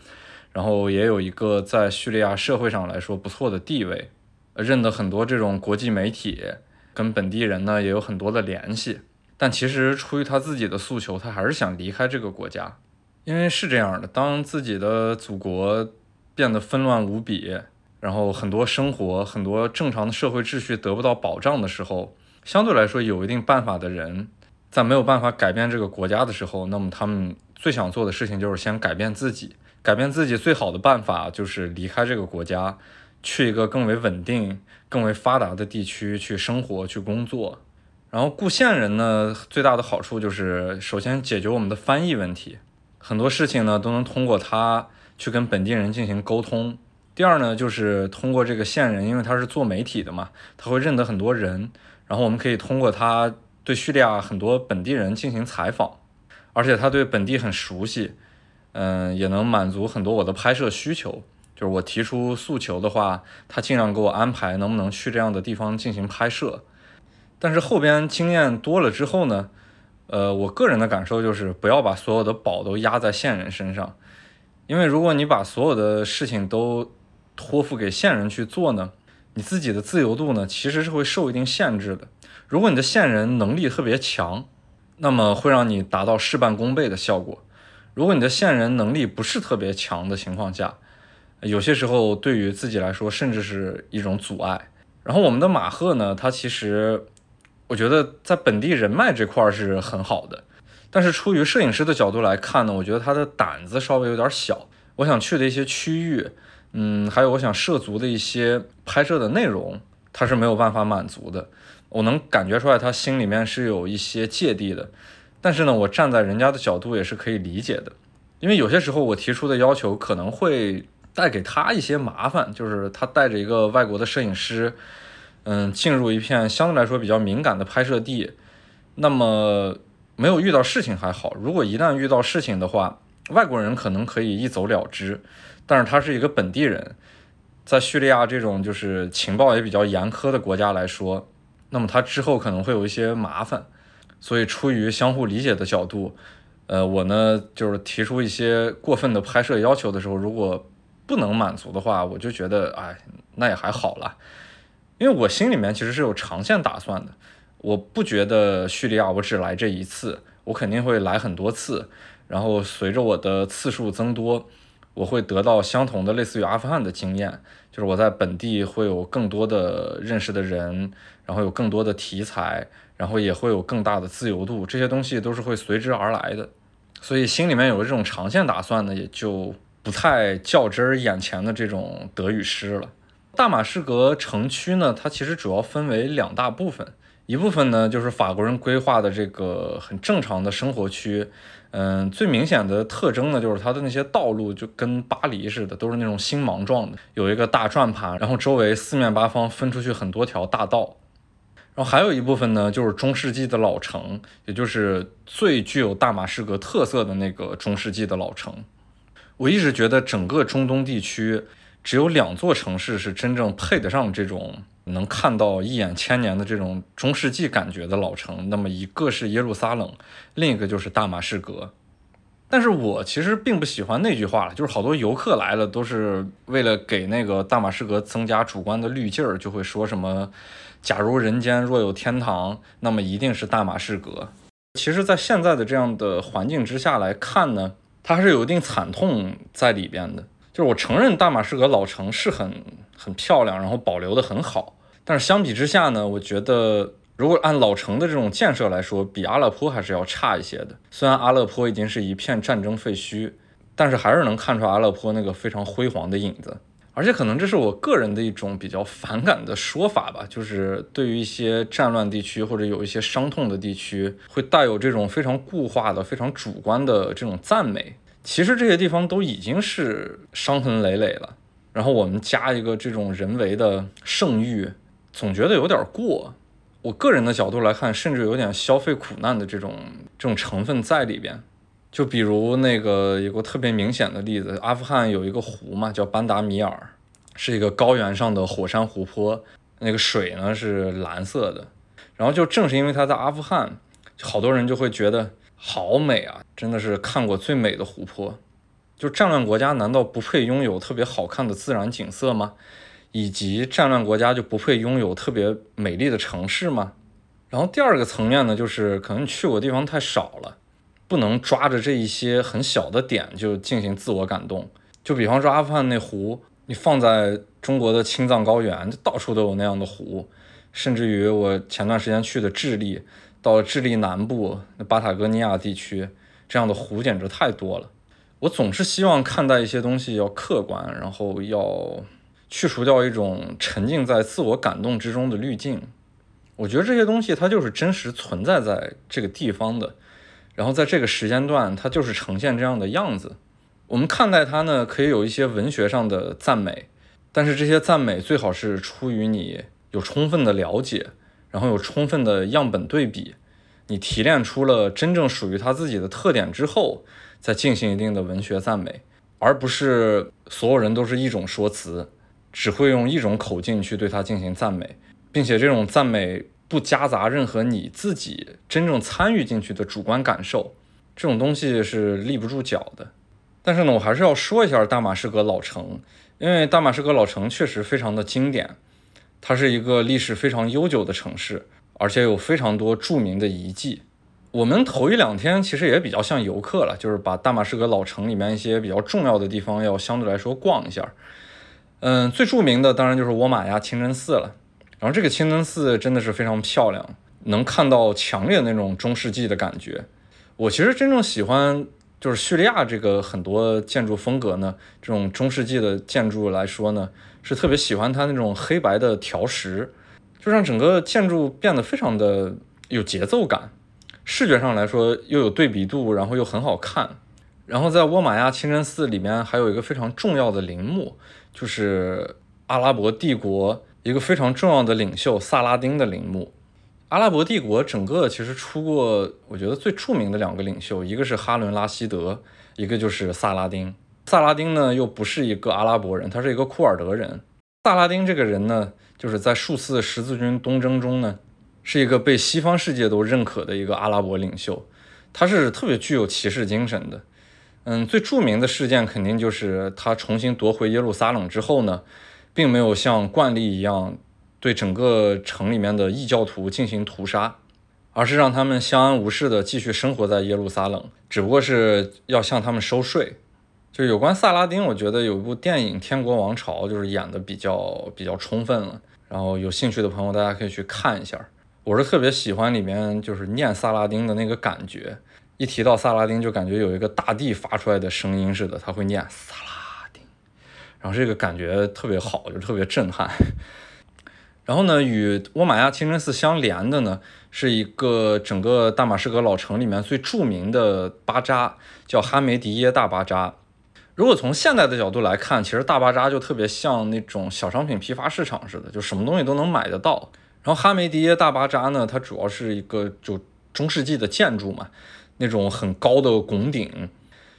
Speaker 1: 然后也有一个在叙利亚社会上来说不错的地位，认得很多这种国际媒体，跟本地人呢也有很多的联系。但其实出于他自己的诉求，他还是想离开这个国家，因为是这样的，当自己的祖国变得纷乱无比。然后很多生活、很多正常的社会秩序得不到保障的时候，相对来说有一定办法的人，在没有办法改变这个国家的时候，那么他们最想做的事情就是先改变自己。改变自己最好的办法就是离开这个国家，去一个更为稳定、更为发达的地区去生活、去工作。然后雇线人呢，最大的好处就是首先解决我们的翻译问题，很多事情呢都能通过他去跟本地人进行沟通。第二呢，就是通过这个线人，因为他是做媒体的嘛，他会认得很多人，然后我们可以通过他对叙利亚很多本地人进行采访，而且他对本地很熟悉，嗯，也能满足很多我的拍摄需求。就是我提出诉求的话，他尽量给我安排能不能去这样的地方进行拍摄。但是后边经验多了之后呢，呃，我个人的感受就是不要把所有的宝都压在线人身上，因为如果你把所有的事情都托付给线人去做呢，你自己的自由度呢其实是会受一定限制的。如果你的线人能力特别强，那么会让你达到事半功倍的效果。如果你的线人能力不是特别强的情况下，有些时候对于自己来说，甚至是一种阻碍。然后我们的马赫呢，他其实我觉得在本地人脉这块是很好的，但是出于摄影师的角度来看呢，我觉得他的胆子稍微有点小。我想去的一些区域，嗯，还有我想涉足的一些拍摄的内容，他是没有办法满足的。我能感觉出来他心里面是有一些芥蒂的，但是呢，我站在人家的角度也是可以理解的，因为有些时候我提出的要求可能会。带给他一些麻烦，就是他带着一个外国的摄影师，嗯，进入一片相对来说比较敏感的拍摄地。那么没有遇到事情还好，如果一旦遇到事情的话，外国人可能可以一走了之。但是他是一个本地人，在叙利亚这种就是情报也比较严苛的国家来说，那么他之后可能会有一些麻烦。所以出于相互理解的角度，呃，我呢就是提出一些过分的拍摄要求的时候，如果不能满足的话，我就觉得，哎，那也还好了，因为我心里面其实是有长线打算的。我不觉得叙利亚我只来这一次，我肯定会来很多次。然后随着我的次数增多，我会得到相同的类似于阿富汗的经验，就是我在本地会有更多的认识的人，然后有更多的题材，然后也会有更大的自由度，这些东西都是会随之而来的。所以心里面有这种长线打算呢，也就。不太较真儿眼前的这种得与失了。大马士革城区呢，它其实主要分为两大部分，一部分呢就是法国人规划的这个很正常的生活区，嗯，最明显的特征呢就是它的那些道路就跟巴黎似的，都是那种星芒状的，有一个大转盘，然后周围四面八方分出去很多条大道。然后还有一部分呢就是中世纪的老城，也就是最具有大马士革特色的那个中世纪的老城。我一直觉得整个中东地区只有两座城市是真正配得上这种能看到一眼千年的这种中世纪感觉的老城。那么一个是耶路撒冷，另一个就是大马士革。但是我其实并不喜欢那句话了，就是好多游客来了都是为了给那个大马士革增加主观的滤镜儿，就会说什么“假如人间若有天堂，那么一定是大马士革”。其实，在现在的这样的环境之下来看呢。它还是有一定惨痛在里边的，就是我承认大马士革老城是很很漂亮，然后保留的很好，但是相比之下呢，我觉得如果按老城的这种建设来说，比阿勒颇还是要差一些的。虽然阿勒颇已经是一片战争废墟，但是还是能看出阿勒颇那个非常辉煌的影子。而且可能这是我个人的一种比较反感的说法吧，就是对于一些战乱地区或者有一些伤痛的地区，会带有这种非常固化的、非常主观的这种赞美。其实这些地方都已经是伤痕累累了，然后我们加一个这种人为的圣域，总觉得有点过。我个人的角度来看，甚至有点消费苦难的这种这种成分在里边。就比如那个有个特别明显的例子，阿富汗有一个湖嘛，叫班达米尔，是一个高原上的火山湖泊，那个水呢是蓝色的。然后就正是因为它在阿富汗，好多人就会觉得好美啊，真的是看过最美的湖泊。就战乱国家难道不配拥有特别好看的自然景色吗？以及战乱国家就不配拥有特别美丽的城市吗？然后第二个层面呢，就是可能去过地方太少了。不能抓着这一些很小的点就进行自我感动，就比方说阿富汗那湖，你放在中国的青藏高原，就到处都有那样的湖，甚至于我前段时间去的智利，到智利南部那巴塔哥尼亚地区，这样的湖简直太多了。我总是希望看待一些东西要客观，然后要去除掉一种沉浸在自我感动之中的滤镜。我觉得这些东西它就是真实存在在这个地方的。然后在这个时间段，它就是呈现这样的样子。我们看待它呢，可以有一些文学上的赞美，但是这些赞美最好是出于你有充分的了解，然后有充分的样本对比，你提炼出了真正属于它自己的特点之后，再进行一定的文学赞美，而不是所有人都是一种说辞，只会用一种口径去对它进行赞美，并且这种赞美不夹杂任何你自己真正参与进去的主观感受，这种东西是立不住脚的。但是呢，我还是要说一下大马士革老城，因为大马士革老城确实非常的经典，它是一个历史非常悠久的城市，而且有非常多著名的遗迹。我们头一两天其实也比较像游客了，就是把大马士革老城里面一些比较重要的地方要相对来说逛一下。嗯，最著名的当然就是窝玛亚清真寺了。然后这个清真寺真的是非常漂亮，能看到强烈的那种中世纪的感觉。我其实真正喜欢。就是叙利亚这个很多建筑风格呢，这种中世纪的建筑来说呢，是特别喜欢它那种黑白的条石，就让整个建筑变得非常的有节奏感，视觉上来说又有对比度，然后又很好看。然后在沃玛亚清真寺里面还有一个非常重要的陵墓，就是阿拉伯帝国一个非常重要的领袖萨拉丁的陵墓。阿拉伯帝国整个其实出过，我觉得最著名的两个领袖，一个是哈伦·拉希德，一个就是萨拉丁。萨拉丁呢又不是一个阿拉伯人，他是一个库尔德人。萨拉丁这个人呢，就是在数次十字军东征中呢，是一个被西方世界都认可的一个阿拉伯领袖。他是特别具有骑士精神的。嗯，最著名的事件肯定就是他重新夺回耶路撒冷之后呢，并没有像惯例一样。对整个城里面的异教徒进行屠杀，而是让他们相安无事的继续生活在耶路撒冷，只不过是要向他们收税。就有关萨拉丁，我觉得有一部电影《天国王朝》就是演的比较比较充分了，然后有兴趣的朋友大家可以去看一下。我是特别喜欢里面就是念萨拉丁的那个感觉，一提到萨拉丁就感觉有一个大地发出来的声音似的，他会念萨拉，然后这个感觉特别好，就特别震撼。然后呢，与沃玛亚清真寺相连的呢，是一个整个大马士革老城里面最著名的巴扎，叫哈梅迪耶大巴扎。如果从现代的角度来看，其实大巴扎就特别像那种小商品批发市场似的，就什么东西都能买得到。然后哈梅迪耶大巴扎呢，它主要是一个就中世纪的建筑嘛，那种很高的拱顶，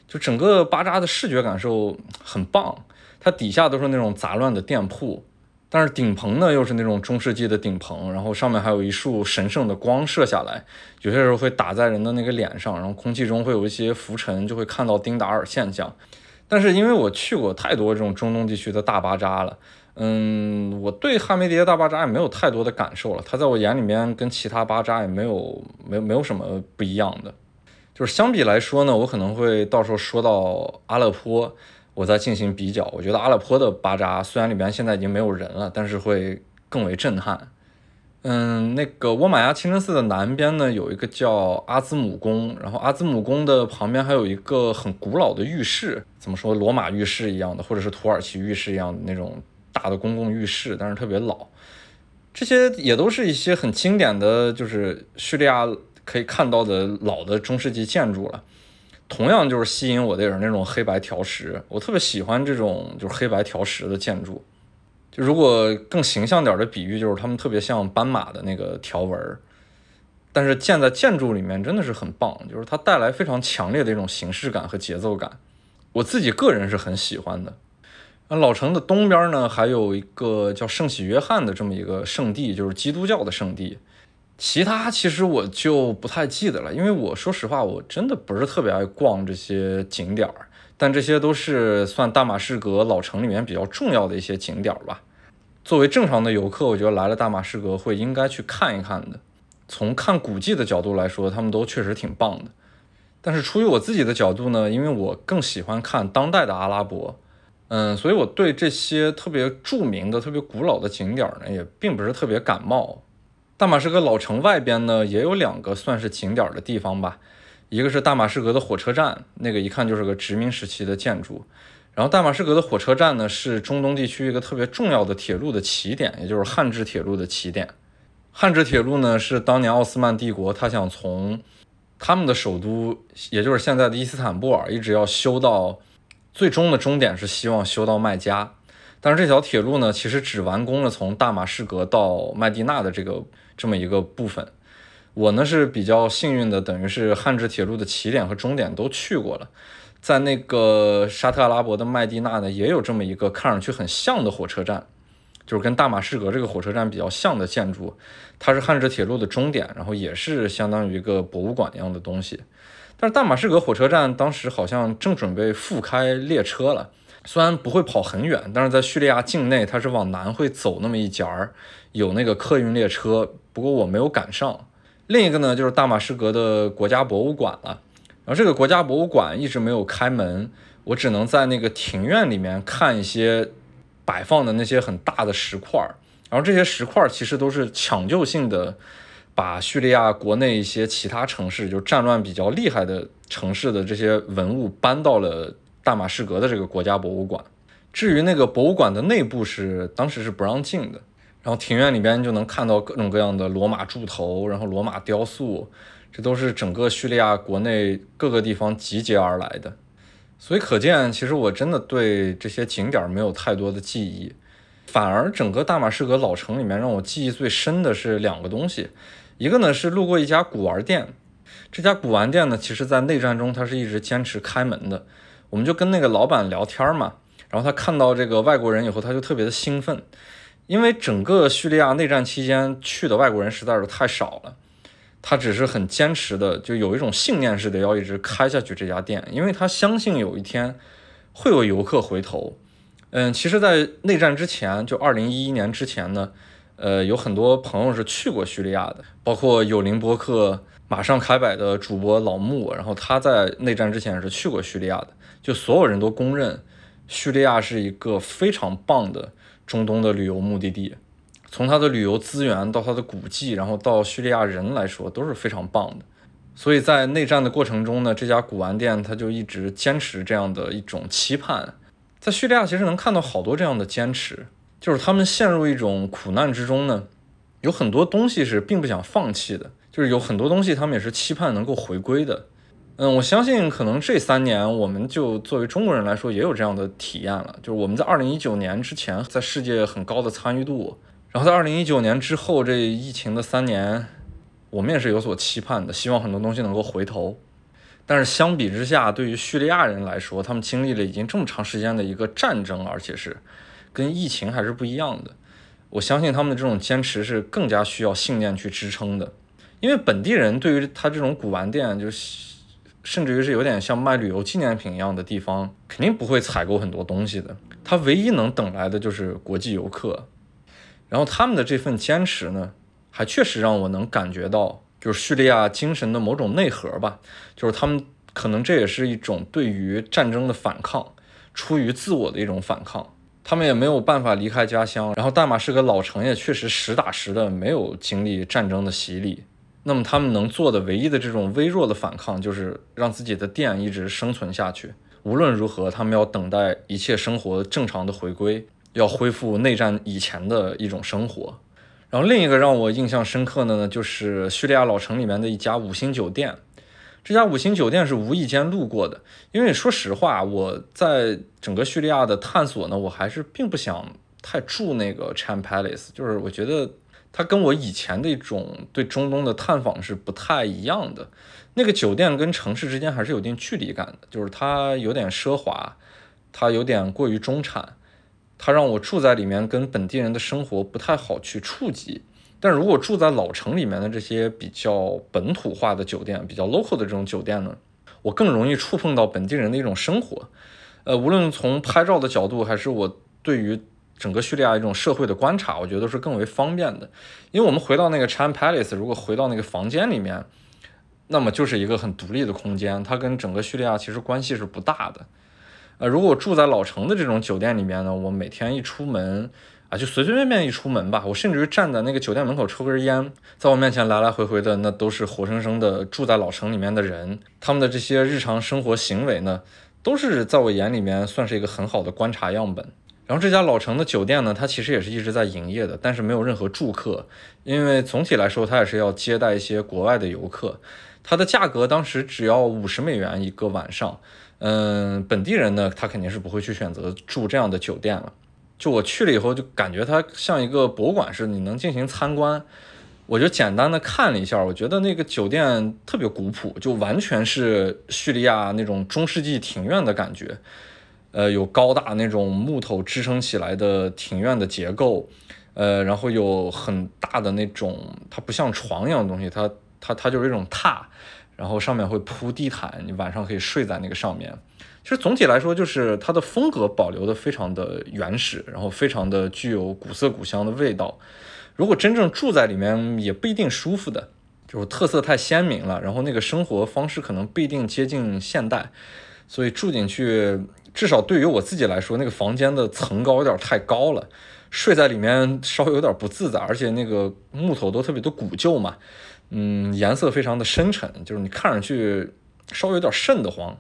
Speaker 1: 就整个巴扎的视觉感受很棒。它底下都是那种杂乱的店铺。但是顶棚呢，又是那种中世纪的顶棚，然后上面还有一束神圣的光射下来，有些时候会打在人的那个脸上，然后空气中会有一些浮尘，就会看到丁达尔现象。但是因为我去过太多这种中东地区的大巴扎了，嗯，我对哈梅迪耶大巴扎也没有太多的感受了，它在我眼里面跟其他巴扎也没有没没有什么不一样的。就是相比来说呢，我可能会到时候说到阿勒颇。我在进行比较，我觉得阿勒颇的巴扎虽然里边现在已经没有人了，但是会更为震撼。嗯，那个沃玛亚清真寺的南边呢，有一个叫阿兹姆宫，然后阿兹姆宫的旁边还有一个很古老的浴室，怎么说罗马浴室一样的，或者是土耳其浴室一样的那种大的公共浴室，但是特别老。这些也都是一些很经典的就是叙利亚可以看到的老的中世纪建筑了。同样就是吸引我的也是那种黑白条石，我特别喜欢这种就是黑白条石的建筑。就如果更形象点的比喻，就是他们特别像斑马的那个条纹儿，但是建在建筑里面真的是很棒，就是它带来非常强烈的一种形式感和节奏感。我自己个人是很喜欢的。那老城的东边呢，还有一个叫圣喜约翰的这么一个圣地，就是基督教的圣地。其他其实我就不太记得了，因为我说实话，我真的不是特别爱逛这些景点儿。但这些都是算大马士革老城里面比较重要的一些景点儿吧。作为正常的游客，我觉得来了大马士革会应该去看一看的。从看古迹的角度来说，他们都确实挺棒的。但是出于我自己的角度呢，因为我更喜欢看当代的阿拉伯，嗯，所以我对这些特别著名的、特别古老的景点儿呢，也并不是特别感冒。大马士革老城外边呢，也有两个算是景点的地方吧。一个是大马士革的火车站，那个一看就是个殖民时期的建筑。然后大马士革的火车站呢，是中东地区一个特别重要的铁路的起点，也就是汉志铁路的起点。汉志铁路呢，是当年奥斯曼帝国他想从他们的首都，也就是现在的伊斯坦布尔，一直要修到最终的终点是希望修到麦加。但是这条铁路呢，其实只完工了从大马士革到麦地那的这个这么一个部分，我呢是比较幸运的，等于是汉制铁路的起点和终点都去过了。在那个沙特阿拉伯的麦地那呢，也有这么一个看上去很像的火车站，就是跟大马士革这个火车站比较像的建筑。它是汉制铁路的终点，然后也是相当于一个博物馆一样的东西。但是大马士革火车站当时好像正准备复开列车了，虽然不会跑很远，但是在叙利亚境内它是往南会走那么一截儿，有那个客运列车。不过我没有赶上。另一个呢，就是大马士革的国家博物馆了。然后这个国家博物馆一直没有开门，我只能在那个庭院里面看一些摆放的那些很大的石块儿。然后这些石块儿其实都是抢救性的，把叙利亚国内一些其他城市就战乱比较厉害的城市的这些文物搬到了大马士革的这个国家博物馆。至于那个博物馆的内部是当时是不让进的，然后庭院里边就能看到各种各样的罗马柱头，然后罗马雕塑。这都是整个叙利亚国内各个地方集结而来的，所以可见，其实我真的对这些景点没有太多的记忆，反而整个大马士革老城里面让我记忆最深的是两个东西，一个呢是路过一家古玩店，这家古玩店呢，其实在内战中它是一直坚持开门的，我们就跟那个老板聊天嘛，然后他看到这个外国人以后，他就特别的兴奋，因为整个叙利亚内战期间去的外国人实在是太少了。他只是很坚持的，就有一种信念似的，要一直开下去这家店，因为他相信有一天会有游客回头。嗯，其实，在内战之前，就二零一一年之前呢，呃，有很多朋友是去过叙利亚的，包括有林播客马上开摆的主播老穆，然后他在内战之前是去过叙利亚的，就所有人都公认叙利亚是一个非常棒的中东的旅游目的地。从它的旅游资源到它的古迹，然后到叙利亚人来说都是非常棒的。所以在内战的过程中呢，这家古玩店它就一直坚持这样的一种期盼。在叙利亚其实能看到好多这样的坚持，就是他们陷入一种苦难之中呢，有很多东西是并不想放弃的，就是有很多东西他们也是期盼能够回归的。嗯，我相信可能这三年我们就作为中国人来说也有这样的体验了，就是我们在二零一九年之前在世界很高的参与度。然后在二零一九年之后，这疫情的三年，我们也是有所期盼的，希望很多东西能够回头。但是相比之下，对于叙利亚人来说，他们经历了已经这么长时间的一个战争，而且是跟疫情还是不一样的。我相信他们的这种坚持是更加需要信念去支撑的。因为本地人对于他这种古玩店，就是甚至于是有点像卖旅游纪念品一样的地方，肯定不会采购很多东西的。他唯一能等来的就是国际游客。然后他们的这份坚持呢，还确实让我能感觉到，就是叙利亚精神的某种内核吧。就是他们可能这也是一种对于战争的反抗，出于自我的一种反抗。他们也没有办法离开家乡，然后大马士革老城也确实实打实的没有经历战争的洗礼。那么他们能做的唯一的这种微弱的反抗，就是让自己的店一直生存下去。无论如何，他们要等待一切生活正常的回归。要恢复内战以前的一种生活，然后另一个让我印象深刻的呢，就是叙利亚老城里面的一家五星酒店。这家五星酒店是无意间路过的，因为说实话，我在整个叙利亚的探索呢，我还是并不想太住那个 Cham Palace，就是我觉得它跟我以前的一种对中东的探访是不太一样的。那个酒店跟城市之间还是有一定距离感的，就是它有点奢华，它有点过于中产。它让我住在里面，跟本地人的生活不太好去触及。但如果住在老城里面的这些比较本土化的酒店，比较 local 的这种酒店呢，我更容易触碰到本地人的一种生活。呃，无论从拍照的角度，还是我对于整个叙利亚一种社会的观察，我觉得是更为方便的。因为我们回到那个 Cham Palace，如果回到那个房间里面，那么就是一个很独立的空间，它跟整个叙利亚其实关系是不大的。呃，如果住在老城的这种酒店里面呢，我每天一出门啊，就随随便便一出门吧，我甚至于站在那个酒店门口抽根烟，在我面前来来回回的，那都是活生生的住在老城里面的人，他们的这些日常生活行为呢，都是在我眼里面算是一个很好的观察样本。然后这家老城的酒店呢，它其实也是一直在营业的，但是没有任何住客，因为总体来说它也是要接待一些国外的游客，它的价格当时只要五十美元一个晚上。嗯，本地人呢，他肯定是不会去选择住这样的酒店了。就我去了以后，就感觉它像一个博物馆似的，你能进行参观。我就简单的看了一下，我觉得那个酒店特别古朴，就完全是叙利亚那种中世纪庭院的感觉。呃，有高大那种木头支撑起来的庭院的结构，呃，然后有很大的那种，它不像床一样的东西，它它它就是一种榻，然后上面会铺地毯，你晚上可以睡在那个上面。其实总体来说，就是它的风格保留的非常的原始，然后非常的具有古色古香的味道。如果真正住在里面，也不一定舒服的，就是特色太鲜明了，然后那个生活方式可能不一定接近现代，所以住进去。至少对于我自己来说，那个房间的层高有点太高了，睡在里面稍微有点不自在，而且那个木头都特别的古旧嘛，嗯，颜色非常的深沉，就是你看上去稍微有点瘆得慌。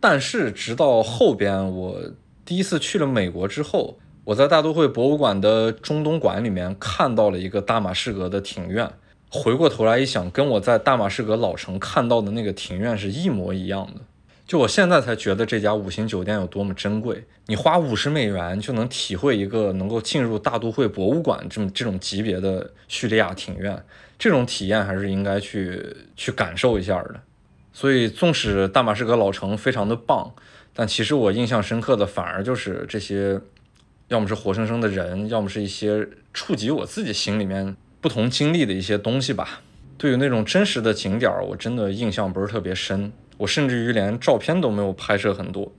Speaker 1: 但是直到后边我第一次去了美国之后，我在大都会博物馆的中东馆里面看到了一个大马士革的庭院，回过头来一想，跟我在大马士革老城看到的那个庭院是一模一样的。就我现在才觉得这家五星酒店有多么珍贵。你花五十美元就能体会一个能够进入大都会博物馆这么这种级别的叙利亚庭院，这种体验还是应该去去感受一下的。所以，纵使大马士革老城非常的棒，但其实我印象深刻的反而就是这些，要么是活生生的人，要么是一些触及我自己心里面不同经历的一些东西吧。对于那种真实的景点儿，我真的印象不是特别深。我甚至于连照片都没有拍摄很多。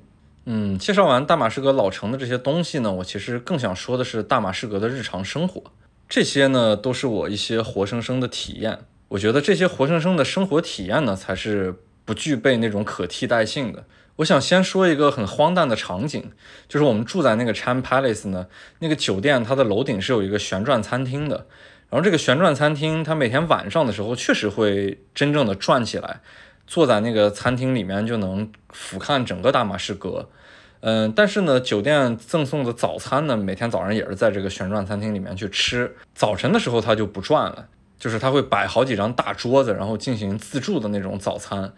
Speaker 1: 嗯，介绍完大马士革老城的这些东西呢，我其实更想说的是大马士革的日常生活。这些呢，都是我一些活生生的体验。我觉得这些活生生的生活体验呢，才是不具备那种可替代性的。我想先说一个很荒诞的场景，就是我们住在那个 Cham Palace 呢，那个酒店它的楼顶是有一个旋转餐厅的。然后这个旋转餐厅，它每天晚上的时候确实会真正的转起来。坐在那个餐厅里面就能俯瞰整个大马士革，嗯，但是呢，酒店赠送的早餐呢，每天早上也是在这个旋转餐厅里面去吃。早晨的时候它就不转了，就是它会摆好几张大桌子，然后进行自助的那种早餐，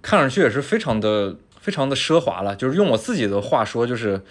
Speaker 1: 看上去也是非常的非常的奢华了。就是用我自己的话说，就是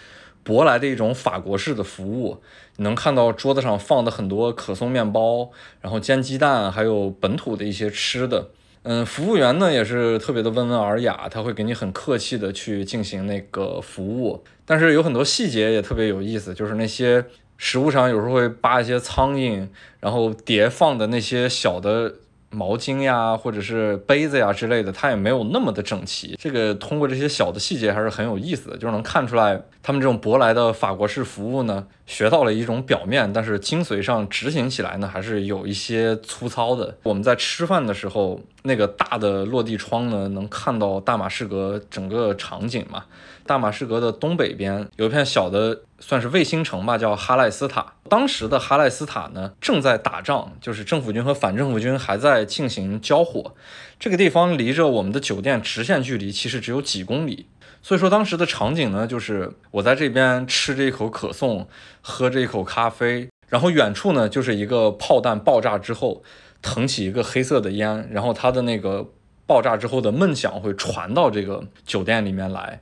Speaker 1: 舶来的一种法国式的服务。你能看到桌子上放的很多可颂面包，然后煎鸡蛋，还有本土的一些吃的。嗯，服务员呢也是特别的温文尔雅，他会给你很客气的去进行那个服务，但是有很多细节也特别有意思，就是那些食物上有时候会扒一些苍蝇，然后叠放的那些小的。毛巾呀，或者是杯子呀之类的，它也没有那么的整齐。这个通过这些小的细节还是很有意思的，就是能看出来他们这种舶来的法国式服务呢，学到了一种表面，但是精髓上执行起来呢，还是有一些粗糙的。我们在吃饭的时候，那个大的落地窗呢，能看到大马士革整个场景嘛。大马士革的东北边有一片小的，算是卫星城吧，叫哈赖斯塔。当时的哈赖斯塔呢，正在打仗，就是政府军和反政府军还在进行交火。这个地方离着我们的酒店直线距离其实只有几公里，所以说当时的场景呢，就是我在这边吃着一口可颂，喝着一口咖啡，然后远处呢就是一个炮弹爆炸之后腾起一个黑色的烟，然后它的那个爆炸之后的闷响会传到这个酒店里面来。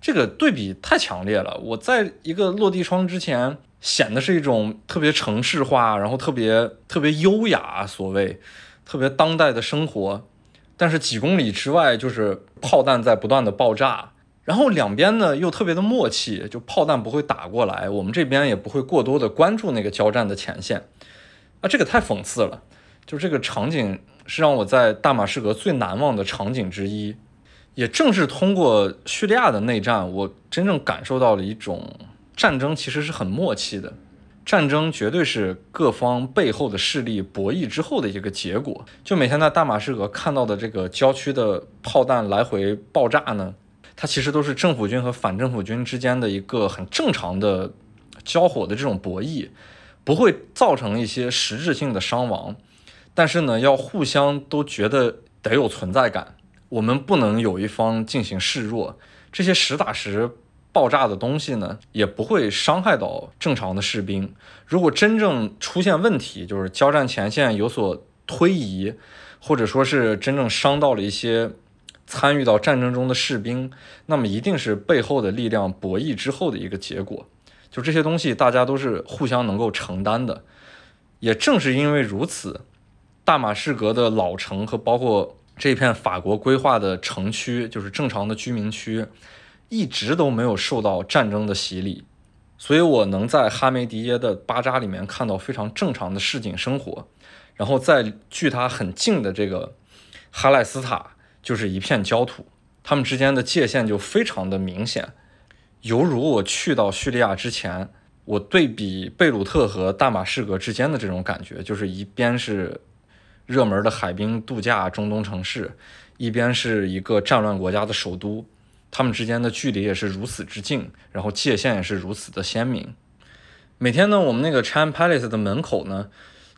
Speaker 1: 这个对比太强烈了。我在一个落地窗之前，显得是一种特别城市化，然后特别特别优雅，所谓特别当代的生活。但是几公里之外，就是炮弹在不断的爆炸，然后两边呢又特别的默契，就炮弹不会打过来，我们这边也不会过多的关注那个交战的前线。啊，这个太讽刺了。就这个场景是让我在大马士革最难忘的场景之一。也正是通过叙利亚的内战，我真正感受到了一种战争其实是很默契的，战争绝对是各方背后的势力博弈之后的一个结果。就每天在大马士革看到的这个郊区的炮弹来回爆炸呢，它其实都是政府军和反政府军之间的一个很正常的交火的这种博弈，不会造成一些实质性的伤亡，但是呢，要互相都觉得得有存在感。我们不能有一方进行示弱，这些实打实爆炸的东西呢，也不会伤害到正常的士兵。如果真正出现问题，就是交战前线有所推移，或者说是真正伤到了一些参与到战争中的士兵，那么一定是背后的力量博弈之后的一个结果。就这些东西，大家都是互相能够承担的。也正是因为如此。大马士革的老城和包括这片法国规划的城区，就是正常的居民区，一直都没有受到战争的洗礼，所以我能在哈梅迪耶的巴扎里面看到非常正常的市井生活。然后在距它很近的这个哈赖斯塔，就是一片焦土，它们之间的界限就非常的明显，犹如我去到叙利亚之前。我对比贝鲁特和大马士革之间的这种感觉，就是一边是热门的海滨度假中东城市，一边是一个战乱国家的首都，他们之间的距离也是如此之近，然后界限也是如此的鲜明。每天呢，我们那个 Chan Palace 的门口呢，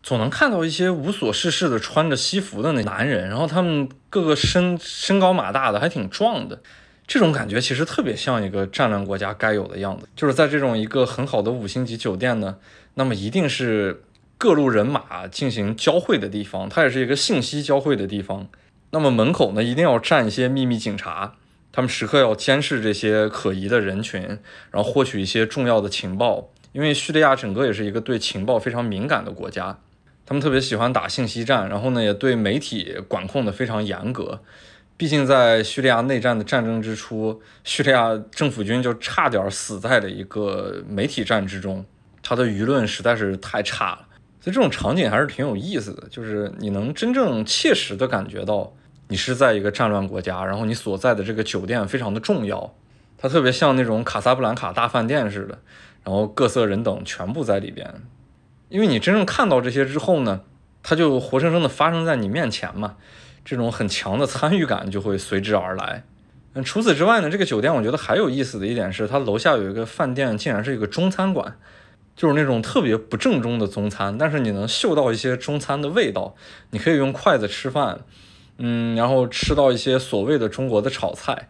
Speaker 1: 总能看到一些无所事事的穿着西服的那男人，然后他们个个身身高马大的，还挺壮的。这种感觉其实特别像一个战乱国家该有的样子，就是在这种一个很好的五星级酒店呢，那么一定是各路人马进行交汇的地方，它也是一个信息交汇的地方。那么门口呢，一定要站一些秘密警察，他们时刻要监视这些可疑的人群，然后获取一些重要的情报。因为叙利亚整个也是一个对情报非常敏感的国家，他们特别喜欢打信息战，然后呢，也对媒体管控的非常严格。毕竟，在叙利亚内战的战争之初，叙利亚政府军就差点死在了一个媒体战之中，他的舆论实在是太差了。所以这种场景还是挺有意思的，就是你能真正切实的感觉到你是在一个战乱国家，然后你所在的这个酒店非常的重要，它特别像那种卡萨布兰卡大饭店似的，然后各色人等全部在里边。因为你真正看到这些之后呢，它就活生生的发生在你面前嘛。这种很强的参与感就会随之而来。嗯，除此之外呢，这个酒店我觉得还有意思的一点是，它楼下有一个饭店，竟然是一个中餐馆，就是那种特别不正宗的中餐，但是你能嗅到一些中餐的味道，你可以用筷子吃饭，嗯，然后吃到一些所谓的中国的炒菜，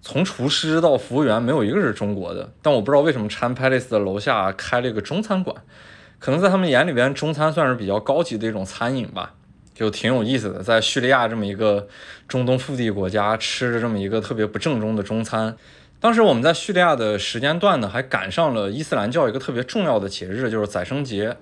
Speaker 1: 从厨师到服务员没有一个是中国的。但我不知道为什么 Chan Palace 的楼下开了一个中餐馆，可能在他们眼里边，中餐算是比较高级的一种餐饮吧。就挺有意思的，在叙利亚这么一个中东腹地国家吃着这么一个特别不正宗的中餐。当时我们在叙利亚的时间段呢，还赶上了伊斯兰教一个特别重要的节日，就是宰生节。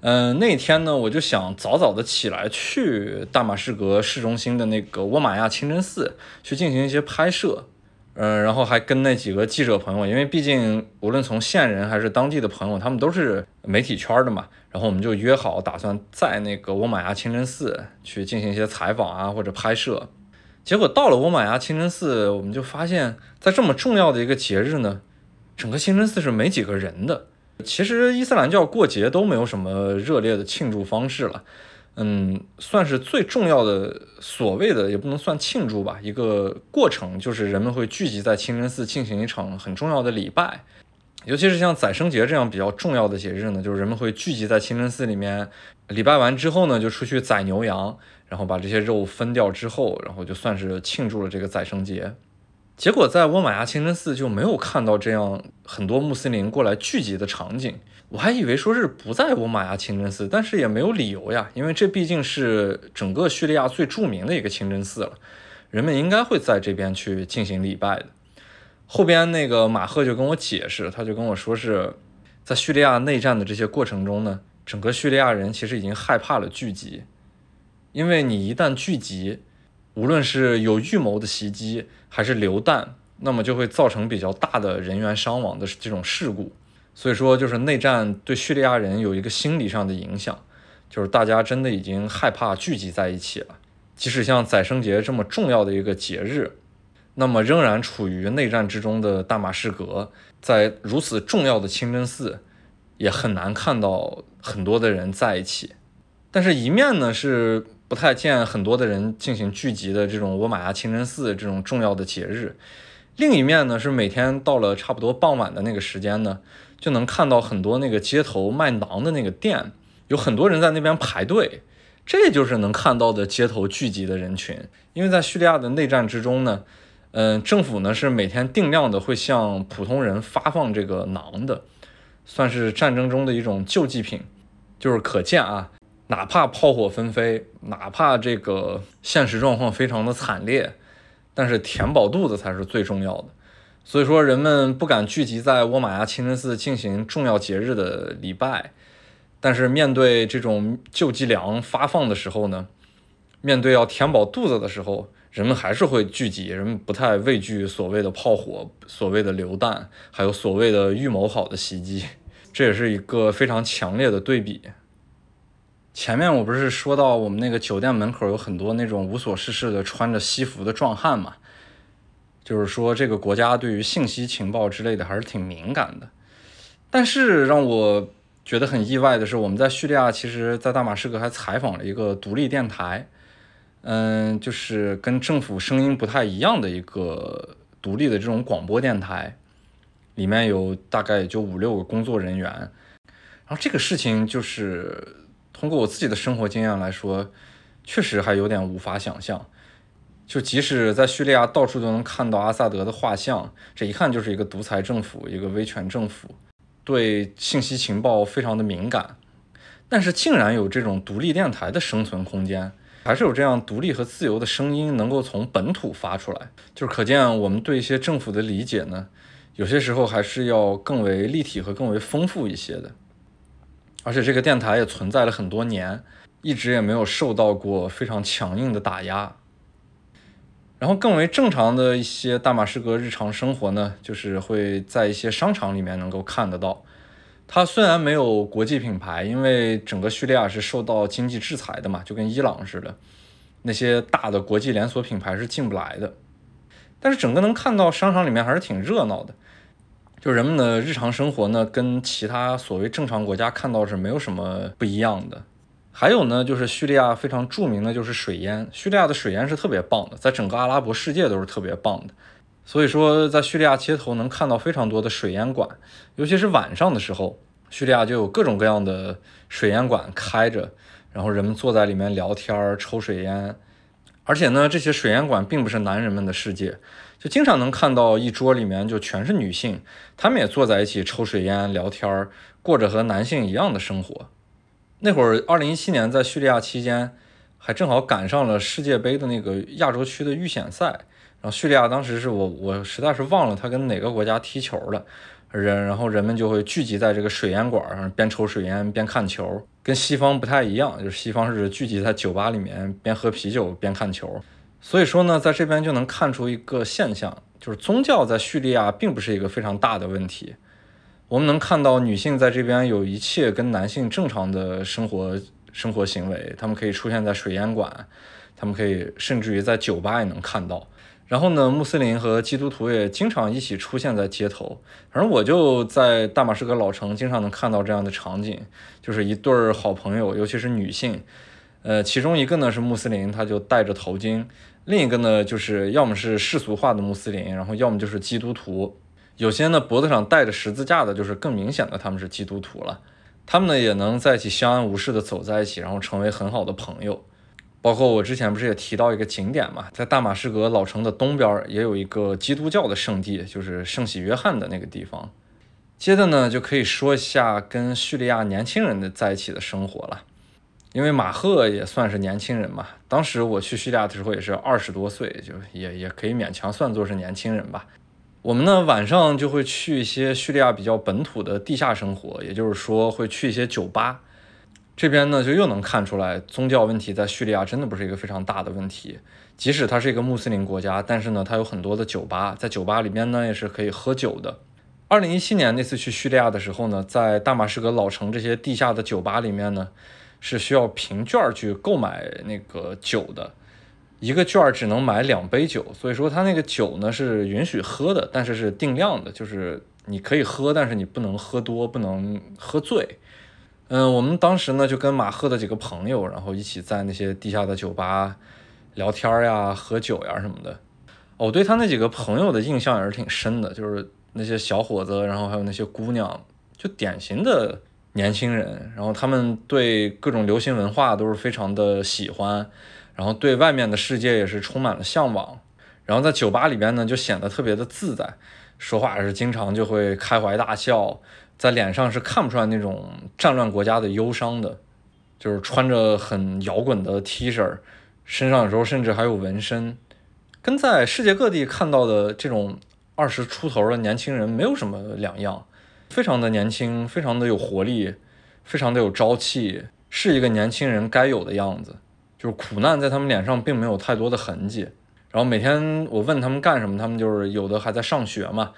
Speaker 1: 嗯，那天呢，我就想早早的起来去大马士革市中心的那个沃玛亚清真寺去进行一些拍摄。嗯，然后还跟那几个记者朋友，因为毕竟无论从线人还是当地的朋友，他们都是媒体圈的嘛。然后我们就约好，打算在那个沃玛亚清真寺去进行一些采访啊，或者拍摄。结果到了沃玛亚清真寺，我们就发现，在这么重要的一个节日呢，整个清真寺是没几个人的。其实伊斯兰教过节都没有什么热烈的庆祝方式了。嗯，算是最重要的所谓的，也不能算庆祝吧，一个过程就是人们会聚集在清真寺进行一场很重要的礼拜，尤其是像宰生节这样比较重要的节日呢，就是人们会聚集在清真寺里面礼拜完之后呢，就出去宰牛羊，然后把这些肉分掉之后，然后就算是庆祝了这个宰生节。结果在沃玛亚清真寺就没有看到这样很多穆斯林过来聚集的场景。我还以为说是不在沃玛亚清真寺，但是也没有理由呀，因为这毕竟是整个叙利亚最著名的一个清真寺了，人们应该会在这边去进行礼拜的。后边那个马赫就跟我解释，他就跟我说是在叙利亚内战的这些过程中呢，整个叙利亚人其实已经害怕了聚集，因为你一旦聚集，无论是有预谋的袭击还是流弹，那么就会造成比较大的人员伤亡的这种事故。所以说，就是内战对叙利亚人有一个心理上的影响，就是大家真的已经害怕聚集在一起了。即使像宰生节这么重要的一个节日，那么仍然处于内战之中的大马士革，在如此重要的清真寺，也很难看到很多的人在一起。但是，一面呢是不太见很多的人进行聚集的这种沃玛亚清真寺这种重要的节日，另一面呢是每天到了差不多傍晚的那个时间呢。就能看到很多那个街头卖馕的那个店，有很多人在那边排队，这就是能看到的街头聚集的人群。因为在叙利亚的内战之中呢，嗯，政府呢是每天定量的会向普通人发放这个馕的，算是战争中的一种救济品。就是可见啊，哪怕炮火纷飞，哪怕这个现实状况非常的惨烈，但是填饱肚子才是最重要的。所以说，人们不敢聚集在沃玛亚清真寺进行重要节日的礼拜，但是面对这种救济粮发放的时候呢，面对要填饱肚子的时候，人们还是会聚集，人们不太畏惧所谓的炮火、所谓的榴弹，还有所谓的预谋好的袭击，这也是一个非常强烈的对比。前面我不是说到我们那个酒店门口有很多那种无所事事的穿着西服的壮汉嘛，就是说这个国家对于信息情报之类的还是挺敏感的。但是让我觉得很意外的是，我们在叙利亚，其实，在大马士革还采访了一个独立电台，嗯，就是跟政府声音不太一样的一个独立的这种广播电台，里面有大概也就五六个工作人员。然后这个事情就是通过我自己的生活经验来说，确实还有点无法想象。就即使在叙利亚到处都能看到阿萨德的画像，这一看就是一个独裁政府，一个威权政府。对信息情报非常的敏感，但是竟然有这种独立电台的生存空间，还是有这样独立和自由的声音能够从本土发出来，就是可见我们对一些政府的理解呢，有些时候还是要更为立体和更为丰富一些的。而且这个电台也存在了很多年，一直也没有受到过非常强硬的打压。然后更为正常的一些大马士革日常生活呢，就是会在一些商场里面能够看得到。它虽然没有国际品牌，因为整个叙利亚是受到经济制裁的嘛，就跟伊朗似的，那些大的国际连锁品牌是进不来的。但是整个能看到商场里面还是挺热闹的，就人们的日常生活呢，跟其他所谓正常国家看到是没有什么不一样的。还有呢，就是叙利亚非常著名的就是水烟。叙利亚的水烟是特别棒的，在整个阿拉伯世界都是特别棒的。所以说，在叙利亚街头能看到非常多的水烟馆，尤其是晚上的时候，叙利亚就有各种各样的水烟馆开着，然后人们坐在里面聊天、抽水烟。而且呢，这些水烟馆并不是男人们的世界，就经常能看到一桌里面就全是女性，她们也坐在一起抽水烟、聊天儿，过着和男性一样的生活。那会儿，二零一七年在叙利亚期间，还正好赶上了世界杯的那个亚洲区的预选赛。然后叙利亚当时是我，我实在是忘了他跟哪个国家踢球了。人，然后人们就会聚集在这个水烟馆上，边抽水烟边看球，跟西方不太一样，就是西方是聚集在酒吧里面边喝啤酒边看球。所以说呢，在这边就能看出一个现象，就是宗教在叙利亚并不是一个非常大的问题。我们能看到女性在这边有一切跟男性正常的生活生活行为，他们可以出现在水烟馆，他们可以甚至于在酒吧也能看到。然后呢，穆斯林和基督徒也经常一起出现在街头。反正我就在大马士革老城经常能看到这样的场景，就是一对儿好朋友，尤其是女性，呃，其中一个呢是穆斯林，他就戴着头巾；另一个呢就是要么是世俗化的穆斯林，然后要么就是基督徒。有些呢脖子上带着十字架的，就是更明显的他们是基督徒了。他们呢也能在一起相安无事的走在一起，然后成为很好的朋友。包括我之前不是也提到一个景点嘛，在大马士革老城的东边也有一个基督教的圣地，就是圣喜约翰的那个地方。接着呢就可以说一下跟叙利亚年轻人的在一起的生活了，因为马赫也算是年轻人嘛。当时我去叙利亚的时候也是二十多岁，就也也可以勉强算作是年轻人吧。我们呢晚上就会去一些叙利亚比较本土的地下生活，也就是说会去一些酒吧。这边呢就又能看出来，宗教问题在叙利亚真的不是一个非常大的问题。即使它是一个穆斯林国家，但是呢它有很多的酒吧，在酒吧里面呢也是可以喝酒的。二零一七年那次去叙利亚的时候呢，在大马士革老城这些地下的酒吧里面呢，是需要凭券去购买那个酒的。一个券只能买两杯酒，所以说他那个酒呢是允许喝的，但是是定量的，就是你可以喝，但是你不能喝多，不能喝醉。嗯，我们当时呢就跟马赫的几个朋友，然后一起在那些地下的酒吧聊天呀、喝酒呀什么的。我对他那几个朋友的印象也是挺深的，就是那些小伙子，然后还有那些姑娘，就典型的年轻人，然后他们对各种流行文化都是非常的喜欢。然后对外面的世界也是充满了向往，然后在酒吧里边呢就显得特别的自在，说话是经常就会开怀大笑，在脸上是看不出来那种战乱国家的忧伤的，就是穿着很摇滚的 T 恤，身上有时候甚至还有纹身，跟在世界各地看到的这种二十出头的年轻人没有什么两样，非常的年轻，非常的有活力。非常的有朝气，是一个年轻人该有的样子。就是苦难在他们脸上并没有太多的痕迹。然后每天我问他们干什么，他们就是有的还在上学嘛。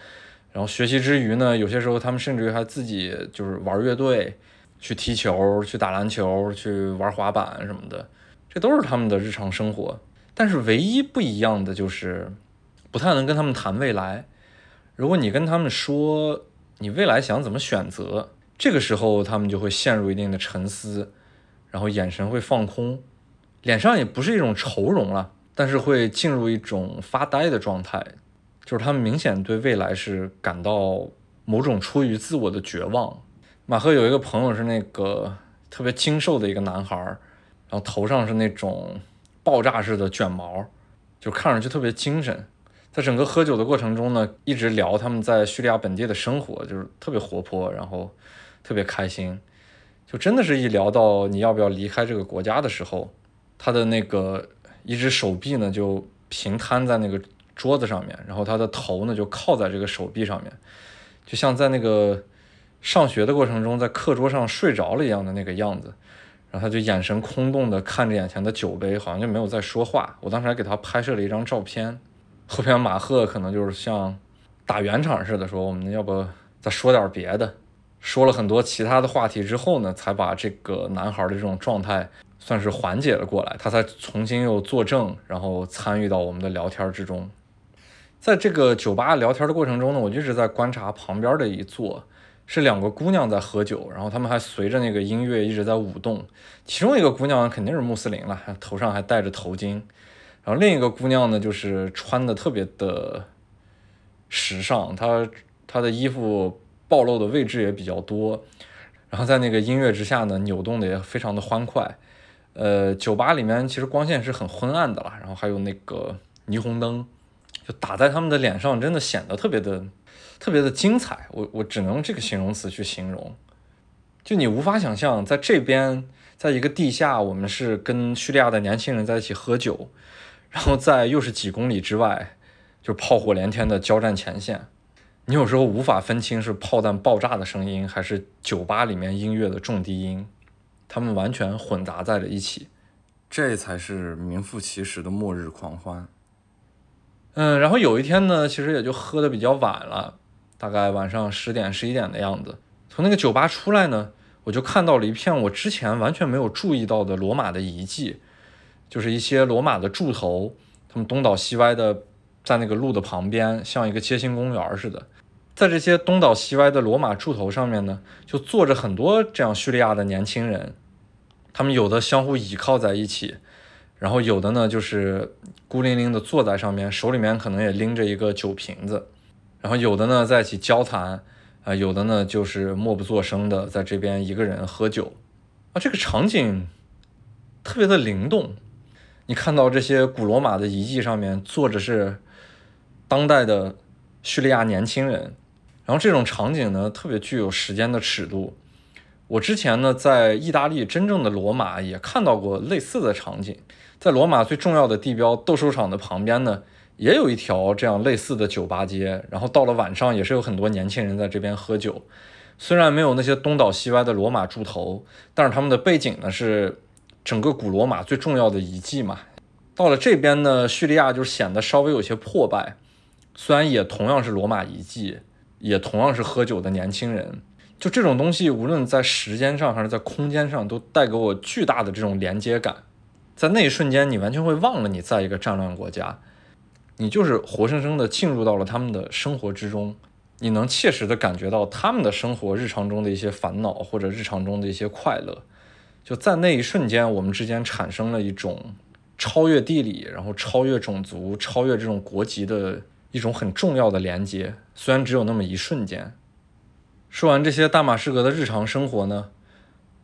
Speaker 1: 然后学习之余呢，有些时候他们甚至于还自己就是玩乐队，去踢球、去打篮球、去玩滑板什么的，这都是他们的日常生活。但是唯一不一样的就是，不太能跟他们谈未来。如果你跟他们说你未来想怎么选择，这个时候他们就会陷入一定的沉思，然后眼神会放空，脸上也不是一种愁容了，但是会进入一种发呆的状态。就是他们明显对未来是感到某种出于自我的绝望。马赫有一个朋友是那个特别精瘦的一个男孩，然后头上是那种爆炸式的卷毛，就看上去特别精神。在整个喝酒的过程中呢，一直聊他们在叙利亚本地的生活，就是特别活泼，然后特别开心。就真的是一聊到你要不要离开这个国家的时候，他的那个一只手臂呢就平摊在那个。桌子上面，然后他的头呢就靠在这个手臂上面，就像在那个上学的过程中在课桌上睡着了一样的那个样子。然后他就眼神空洞的看着眼前的酒杯，好像就没有在说话。我当时还给他拍摄了一张照片。后边马赫可能就是像打圆场似的说：“我们要不再说点别的？”说了很多其他的话题之后呢，才把这个男孩的这种状态算是缓解了过来。他才重新又作证，然后参与到我们的聊天之中。在这个酒吧聊天的过程中呢，我就一直在观察旁边的一座，是两个姑娘在喝酒，然后她们还随着那个音乐一直在舞动。其中一个姑娘肯定是穆斯林了，头上还戴着头巾，然后另一个姑娘呢，就是穿的特别的时尚，她她的衣服暴露的位置也比较多，然后在那个音乐之下呢，扭动的也非常的欢快。呃，酒吧里面其实光线是很昏暗的了，然后还有那个霓虹灯就。打在他们的脸上，真的显得特别的、特别的精彩。我我只能用这个形容词去形容。就你无法想象，在这边，在一个地下，我们是跟叙利亚的年轻人在一起喝酒，然后在又是几公里之外，就炮火连天的交战前线，你有时候无法分清是炮弹爆炸的声音，还是酒吧里面音乐的重低音，他们完全混杂在了一起。这才是名副其实的末日狂欢。嗯，然后有一天呢，其实也就喝的比较晚了，大概晚上十点、十一点的样子。从那个酒吧出来呢，我就看到了一片我之前完全没有注意到的罗马的遗迹，就是一些罗马的柱头，他们东倒西歪的在那个路的旁边，像一个街心公园似的。在这些东倒西歪的罗马柱头上面呢，就坐着很多这样叙利亚的年轻人，他们有的相互倚靠在一起。然后有的呢，就是孤零零的坐在上面，手里面可能也拎着一个酒瓶子。然后有的呢在一起交谈，啊，有的呢就是默不作声的在这边一个人喝酒。啊，这个场景特别的灵动。你看到这些古罗马的遗迹上面坐着是当代的叙利亚年轻人，然后这种场景呢特别具有时间的尺度。我之前呢在意大利真正的罗马也看到过类似的场景。在罗马最重要的地标斗兽场的旁边呢，也有一条这样类似的酒吧街。然后到了晚上，也是有很多年轻人在这边喝酒。虽然没有那些东倒西歪的罗马柱头，但是他们的背景呢是整个古罗马最重要的遗迹嘛。到了这边呢，叙利亚就显得稍微有些破败。虽然也同样是罗马遗迹，也同样是喝酒的年轻人，就这种东西，无论在时间上还是在空间上，都带给我巨大的这种连接感。在那一瞬间，你完全会忘了你在一个战乱国家，你就是活生生的进入到了他们的生活之中，你能切实的感觉到他们的生活日常中的一些烦恼或者日常中的一些快乐。就在那一瞬间，我们之间产生了一种超越地理，然后超越种族、超越这种国籍的一种很重要的连接。虽然只有那么一瞬间。说完这些大马士革的日常生活呢，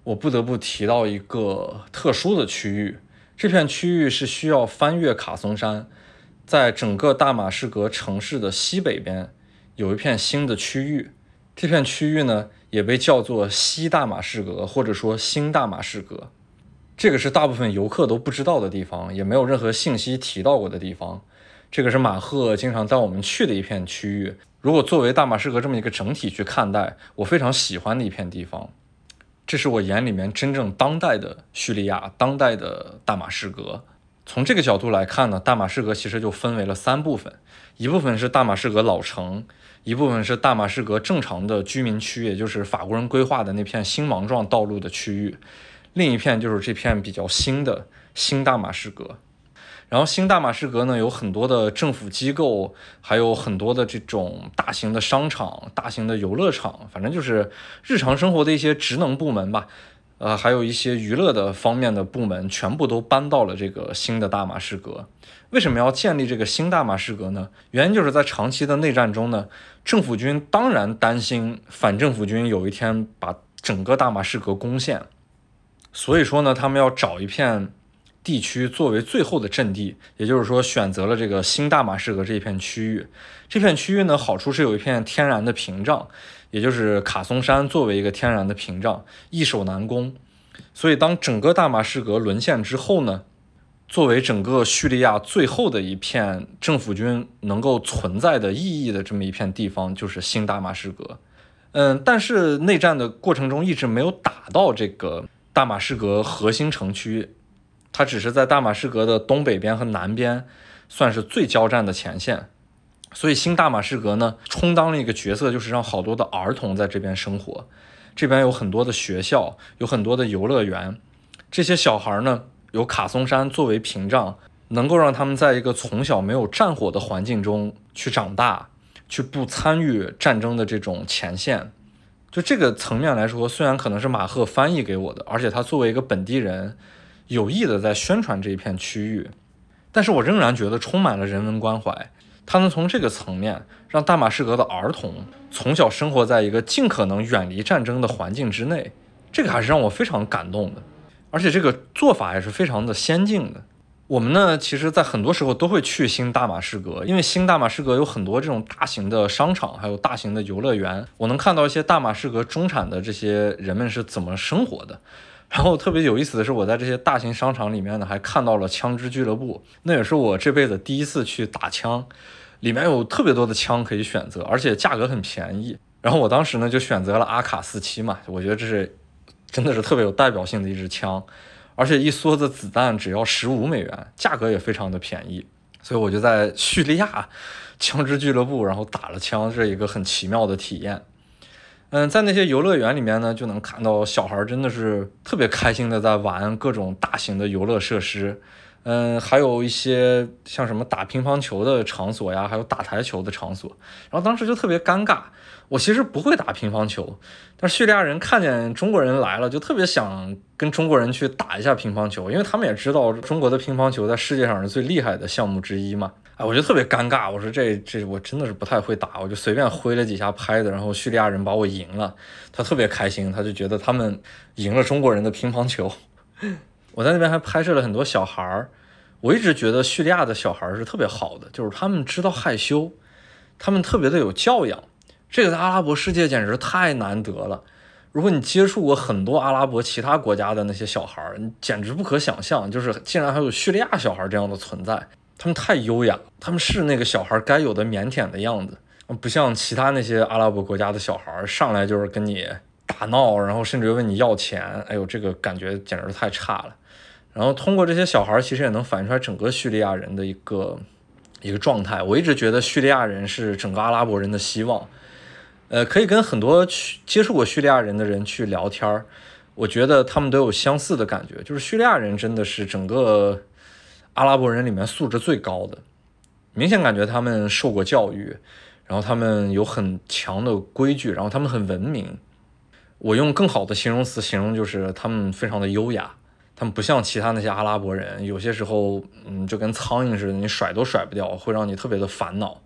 Speaker 1: 我不得不提到一个特殊的区域。这片区域是需要翻越卡松山，在整个大马士革城市的西北边有一片新的区域。这片区域呢，也被叫做西大马士革，或者说新大马士革。这个是大部分游客都不知道的地方，也没有任何信息提到过的地方。这个是马赫经常带我们去的一片区域。如果作为大马士革这么一个整体去看待，我非常喜欢的一片地方。这是我眼里面真正当代的叙利亚，当代的大马士革。从这个角度来看呢，大马士革其实就分为了三部分，一部分是大马士革老城，一部分是大马士革正常的居民区，也就是法国人规划的那片星芒状道路的区域，另一片就是这片比较新的新大马士革。然后新大马士革呢，有很多的政府机构，还有很多的这种大型的商场、大型的游乐场，反正就是日常生活的一些职能部门吧。呃，还有一些娱乐的方面的部门，全部都搬到了这个新的大马士革。为什么要建立这个新大马士革呢？原因就是在长期的内战中呢，政府军当然担心反政府军有一天把整个大马士革攻陷，所以说呢，他们要找一片地区作为最后的阵地，也就是说选择了这个新大马士革这一片区域。这片区域呢，好处是有一片天然的屏障。也就是卡松山作为一个天然的屏障，易守难攻，所以当整个大马士革沦陷之后呢，作为整个叙利亚最后的一片政府军能够存在的意义的这么一片地方，就是新大马士革。嗯，但是内战的过程中一直没有打到这个大马士革核心城区，它只是在大马士革的东北边和南边，算是最交战的前线。所以新大马士革呢，充当了一个角色，就是让好多的儿童在这边生活。这边有很多的学校，有很多的游乐园。这些小孩呢，有卡松山作为屏障，能够让他们在一个从小没有战火的环境中去长大，去不参与战争的这种前线。就这个层面来说，虽然可能是马赫翻译给我的，而且他作为一个本地人，有意的在宣传这一片区域，但是我仍然觉得充满了人文关怀。他能从这个层面让大马士革的儿童从小生活在一个尽可能远离战争的环境之内，这个还是让我非常感动的，而且这个做法也是非常的先进的。我们呢，其实在很多时候都会去新大马士革，因为新大马士革有很多这种大型的商场，还有大型的游乐园。我能看到一些大马士革中产的这些人们是怎么生活的。然后特别有意思的是，我在这些大型商场里面呢，还看到了枪支俱乐部，那也是我这辈子第一次去打枪。里面有特别多的枪可以选择，而且价格很便宜。然后我当时呢就选择了阿卡四七嘛，我觉得这是真的是特别有代表性的一支枪，而且一梭子子弹只要十五美元，价格也非常的便宜。所以我就在叙利亚枪支俱乐部，然后打了枪，这一个很奇妙的体验。嗯，在那些游乐园里面呢，就能看到小孩真的是特别开心的在玩各种大型的游乐设施。嗯，还有一些像什么打乒乓球的场所呀，还有打台球的场所。然后当时就特别尴尬，我其实不会打乒乓球，但叙利亚人看见中国人来了，就特别想跟中国人去打一下乒乓球，因为他们也知道中国的乒乓球在世界上是最厉害的项目之一嘛。哎，我就特别尴尬，我说这这我真的是不太会打，我就随便挥了几下拍子，然后叙利亚人把我赢了，他特别开心，他就觉得他们赢了中国人的乒乓球。我在那边还拍摄了很多小孩儿，我一直觉得叙利亚的小孩儿是特别好的，就是他们知道害羞，他们特别的有教养，这个在阿拉伯世界简直太难得了。如果你接触过很多阿拉伯其他国家的那些小孩儿，你简直不可想象，就是竟然还有叙利亚小孩这样的存在，他们太优雅，他们是那个小孩该有的腼腆的样子，不像其他那些阿拉伯国家的小孩上来就是跟你打闹，然后甚至问你要钱，哎呦，这个感觉简直太差了。然后通过这些小孩，其实也能反映出来整个叙利亚人的一个一个状态。我一直觉得叙利亚人是整个阿拉伯人的希望。呃，可以跟很多去接触过叙利亚人的人去聊天儿，我觉得他们都有相似的感觉，就是叙利亚人真的是整个阿拉伯人里面素质最高的，明显感觉他们受过教育，然后他们有很强的规矩，然后他们很文明。我用更好的形容词形容，就是他们非常的优雅。他们不像其他那些阿拉伯人，有些时候，嗯，就跟苍蝇似的，你甩都甩不掉，会让你特别的烦恼。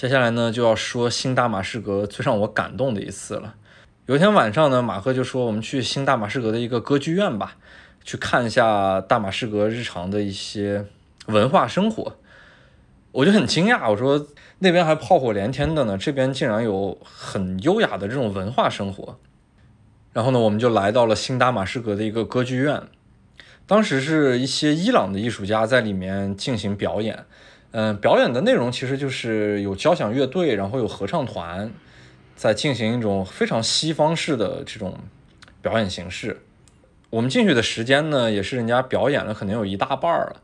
Speaker 1: 接下来呢，就要说新大马士革最让我感动的一次了。有一天晚上呢，马赫就说我们去新大马士革的一个歌剧院吧，去看一下大马士革日常的一些文化生活。我就很惊讶，我说那边还炮火连天的呢，这边竟然有很优雅的这种文化生活。然后呢，我们就来到了新大马士革的一个歌剧院，当时是一些伊朗的艺术家在里面进行表演，嗯，表演的内容其实就是有交响乐队，然后有合唱团，在进行一种非常西方式的这种表演形式。我们进去的时间呢，也是人家表演了可能有一大半了，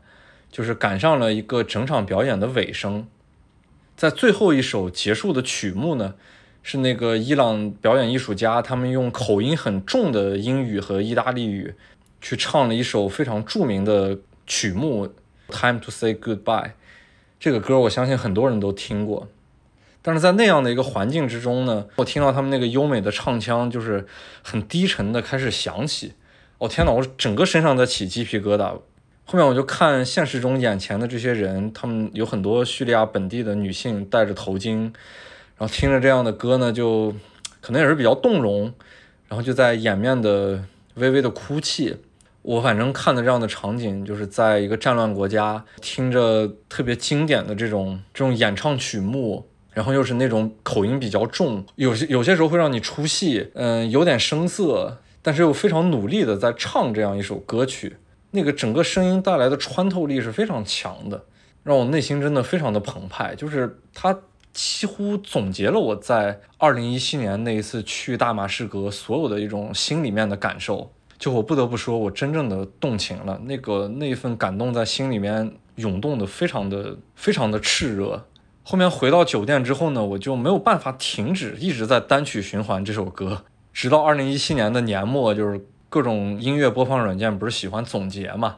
Speaker 1: 就是赶上了一个整场表演的尾声。在最后一首结束的曲目呢，是那个伊朗表演艺术家，他们用口音很重的英语和意大利语去唱了一首非常著名的曲目《Time to Say Goodbye》。这个歌我相信很多人都听过。但是在那样的一个环境之中呢，我听到他们那个优美的唱腔，就是很低沉的开始响起。哦天哪，我整个身上在起鸡皮疙瘩。后面我就看现实中眼前的这些人，他们有很多叙利亚本地的女性戴着头巾，然后听着这样的歌呢，就可能也是比较动容，然后就在掩面的微微的哭泣。我反正看的这样的场景，就是在一个战乱国家，听着特别经典的这种这种演唱曲目。然后又是那种口音比较重，有些有些时候会让你出戏，嗯，有点生涩，但是又非常努力的在唱这样一首歌曲，那个整个声音带来的穿透力是非常强的，让我内心真的非常的澎湃。就是它几乎总结了我在二零一七年那一次去大马士革所有的一种心里面的感受。就我不得不说，我真正的动情了，那个那一份感动在心里面涌动的非常的非常的炽热。后面回到酒店之后呢，我就没有办法停止，一直在单曲循环这首歌，直到二零一七年的年末，就是各种音乐播放软件不是喜欢总结嘛，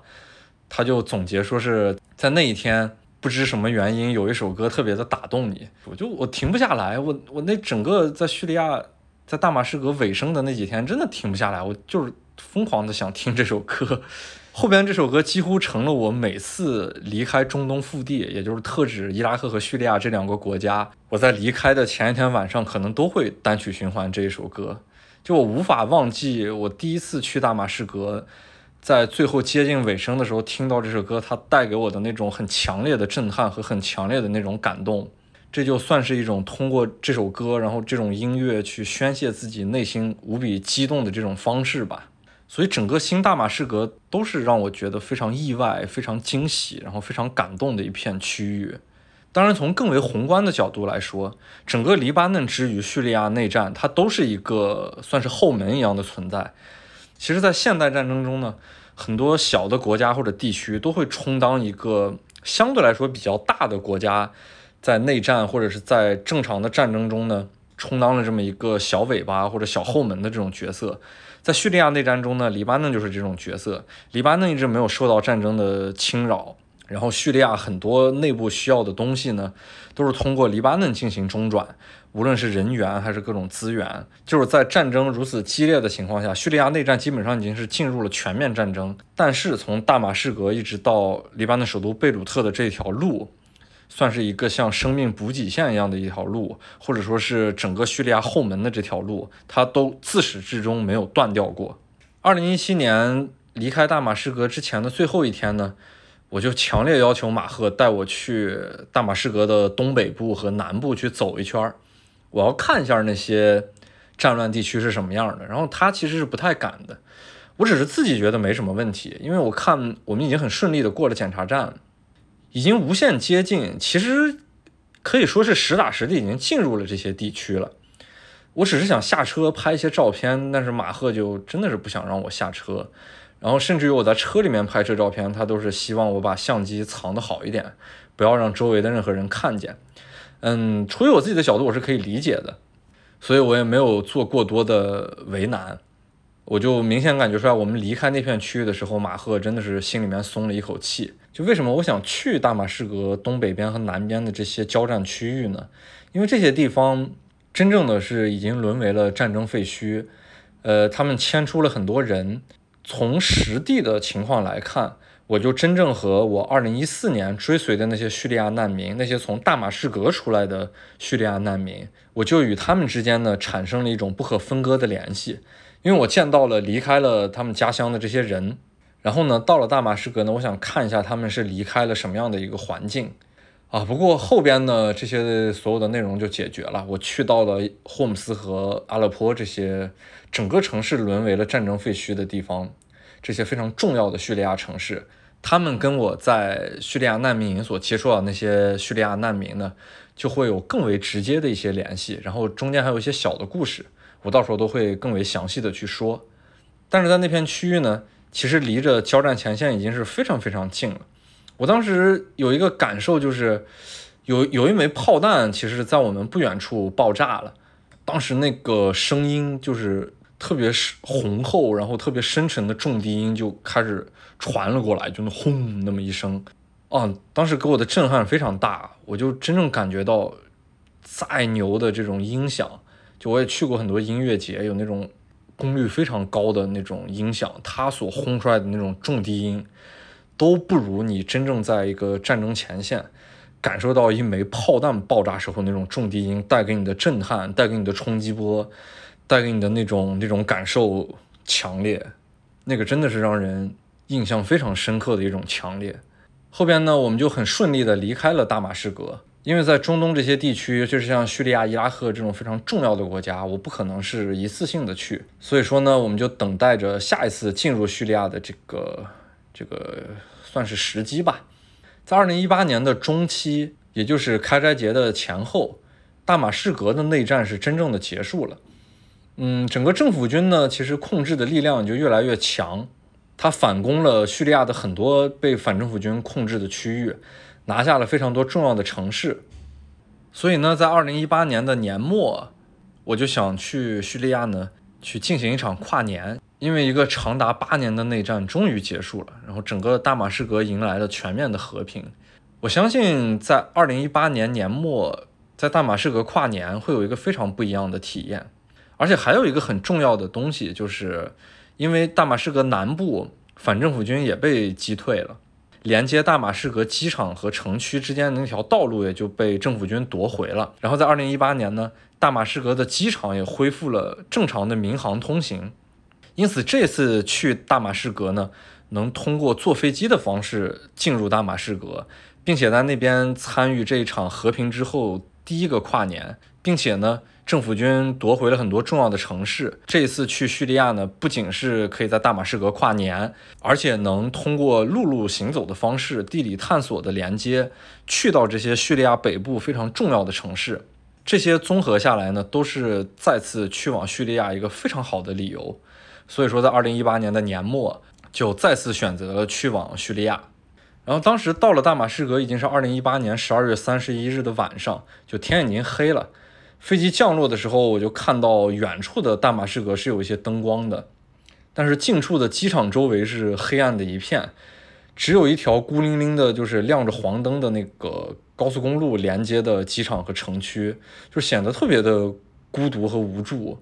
Speaker 1: 他就总结说是在那一天不知什么原因有一首歌特别的打动你，我就我停不下来，我我那整个在叙利亚在大马士革尾声的那几天真的停不下来，我就是疯狂的想听这首歌。后边这首歌几乎成了我每次离开中东腹地，也就是特指伊拉克和叙利亚这两个国家，我在离开的前一天晚上可能都会单曲循环这一首歌。就我无法忘记我第一次去大马士革，在最后接近尾声的时候听到这首歌，它带给我的那种很强烈的震撼和很强烈的那种感动。这就算是一种通过这首歌，然后这种音乐去宣泄自己内心无比激动的这种方式吧。所以整个新大马士革都是让我觉得非常意外、非常惊喜，然后非常感动的一片区域。当然，从更为宏观的角度来说，整个黎巴嫩之于叙利亚内战，它都是一个算是后门一样的存在。其实，在现代战争中呢，很多小的国家或者地区都会充当一个相对来说比较大的国家，在内战或者是在正常的战争中呢，充当了这么一个小尾巴或者小后门的这种角色。在叙利亚内战中呢，黎巴嫩就是这种角色。黎巴嫩一直没有受到战争的侵扰，然后叙利亚很多内部需要的东西呢，都是通过黎巴嫩进行中转，无论是人员还是各种资源。就是在战争如此激烈的情况下，叙利亚内战基本上已经是进入了全面战争。但是从大马士革一直到黎巴嫩首都贝鲁特的这条路。算是一个像生命补给线一样的一条路，或者说是整个叙利亚后门的这条路，它都自始至终没有断掉过。二零一七年离开大马士革之前的最后一天呢，我就强烈要求马赫带我去大马士革的东北部和南部去走一圈儿，我要看一下那些战乱地区是什么样的。然后他其实是不太敢的，我只是自己觉得没什么问题，因为我看我们已经很顺利的过了检查站。已经无限接近，其实可以说是实打实的已经进入了这些地区了。我只是想下车拍一些照片，但是马赫就真的是不想让我下车。然后甚至于我在车里面拍摄照片，他都是希望我把相机藏得好一点，不要让周围的任何人看见。嗯，出于我自己的角度，我是可以理解的，所以我也没有做过多的为难。我就明显感觉出来，我们离开那片区域的时候，马赫真的是心里面松了一口气。就为什么我想去大马士革东北边和南边的这些交战区域呢？因为这些地方真正的是已经沦为了战争废墟，呃，他们迁出了很多人。从实地的情况来看，我就真正和我2014年追随的那些叙利亚难民，那些从大马士革出来的叙利亚难民，我就与他们之间呢产生了一种不可分割的联系。因为我见到了离开了他们家乡的这些人，然后呢，到了大马士革呢，我想看一下他们是离开了什么样的一个环境啊。不过后边呢，这些所有的内容就解决了。我去到了霍姆斯和阿勒颇这些整个城市沦为了战争废墟的地方，这些非常重要的叙利亚城市，他们跟我在叙利亚难民营所接触到那些叙利亚难民呢，就会有更为直接的一些联系。然后中间还有一些小的故事。我到时候都会更为详细的去说。但是在那片区域呢，其实离着交战前线已经是非常非常近了。我当时有一个感受就是，有有一枚炮弹，其实在我们不远处爆炸了。当时那个声音就是特别浑厚，然后特别深沉的重低音就开始传了过来，就那轰那么一声，啊，当时给我的震撼非常大，我就真正感觉到，再牛的这种音响，就我也去过很多音乐节，有那种功率非常高的那种音响，它所轰出来的那种重低音。都不如你真正在一个战争前线，感受到一枚炮弹爆炸时候那种重低音带给你的震撼，带给你的冲击波，带给你的那种那种感受强烈，那个真的是让人印象非常深刻的一种强烈。后边呢，我们就很顺利的离开了大马士革，因为在中东这些地区，就是像叙利亚、伊拉克这种非常重要的国家，我不可能是一次性的去，所以说呢，我们就等待着下一次进入叙利亚的这个。这个算是时机吧，在二零一八年的中期，也就是开斋节的前后，大马士革的内战是真正的结束了。嗯，整个政府军呢，其实控制的力量就越来越强，他反攻了叙利亚的很多被反政府军控制的区域，拿下了非常多重要的城市。所以呢，在二零一八年的年末，我就想去叙利亚呢，去进行一场跨年。因为一个长达八年的内战终于结束了，然后整个大马士革迎来了全面的和平。我相信在二零一八年年末，在大马士革跨年会有一个非常不一样的体验。而且还有一个很重要的东西，就是因为大马士革南部反政府军也被击退了，连接大马士革机场和城区之间的那条道路也就被政府军夺回了。然后在二零一八年呢，大马士革的机场也恢复了正常的民航通行。因此，这次去大马士革呢，能通过坐飞机的方式进入大马士革，并且在那边参与这一场和平之后第一个跨年，并且呢，政府军夺回了很多重要的城市。这一次去叙利亚呢，不仅是可以在大马士革跨年，而且能通过陆路行走的方式、地理探索的连接，去到这些叙利亚北部非常重要的城市。这些综合下来呢，都是再次去往叙利亚一个非常好的理由。所以说，在二零一八年的年末，就再次选择了去往叙利亚。然后当时到了大马士革，已经是二零一八年十二月三十一日的晚上，就天已经黑了。飞机降落的时候，我就看到远处的大马士革是有一些灯光的，但是近处的机场周围是黑暗的一片，只有一条孤零零的，就是亮着黄灯的那个高速公路连接的机场和城区，就显得特别的孤独和无助。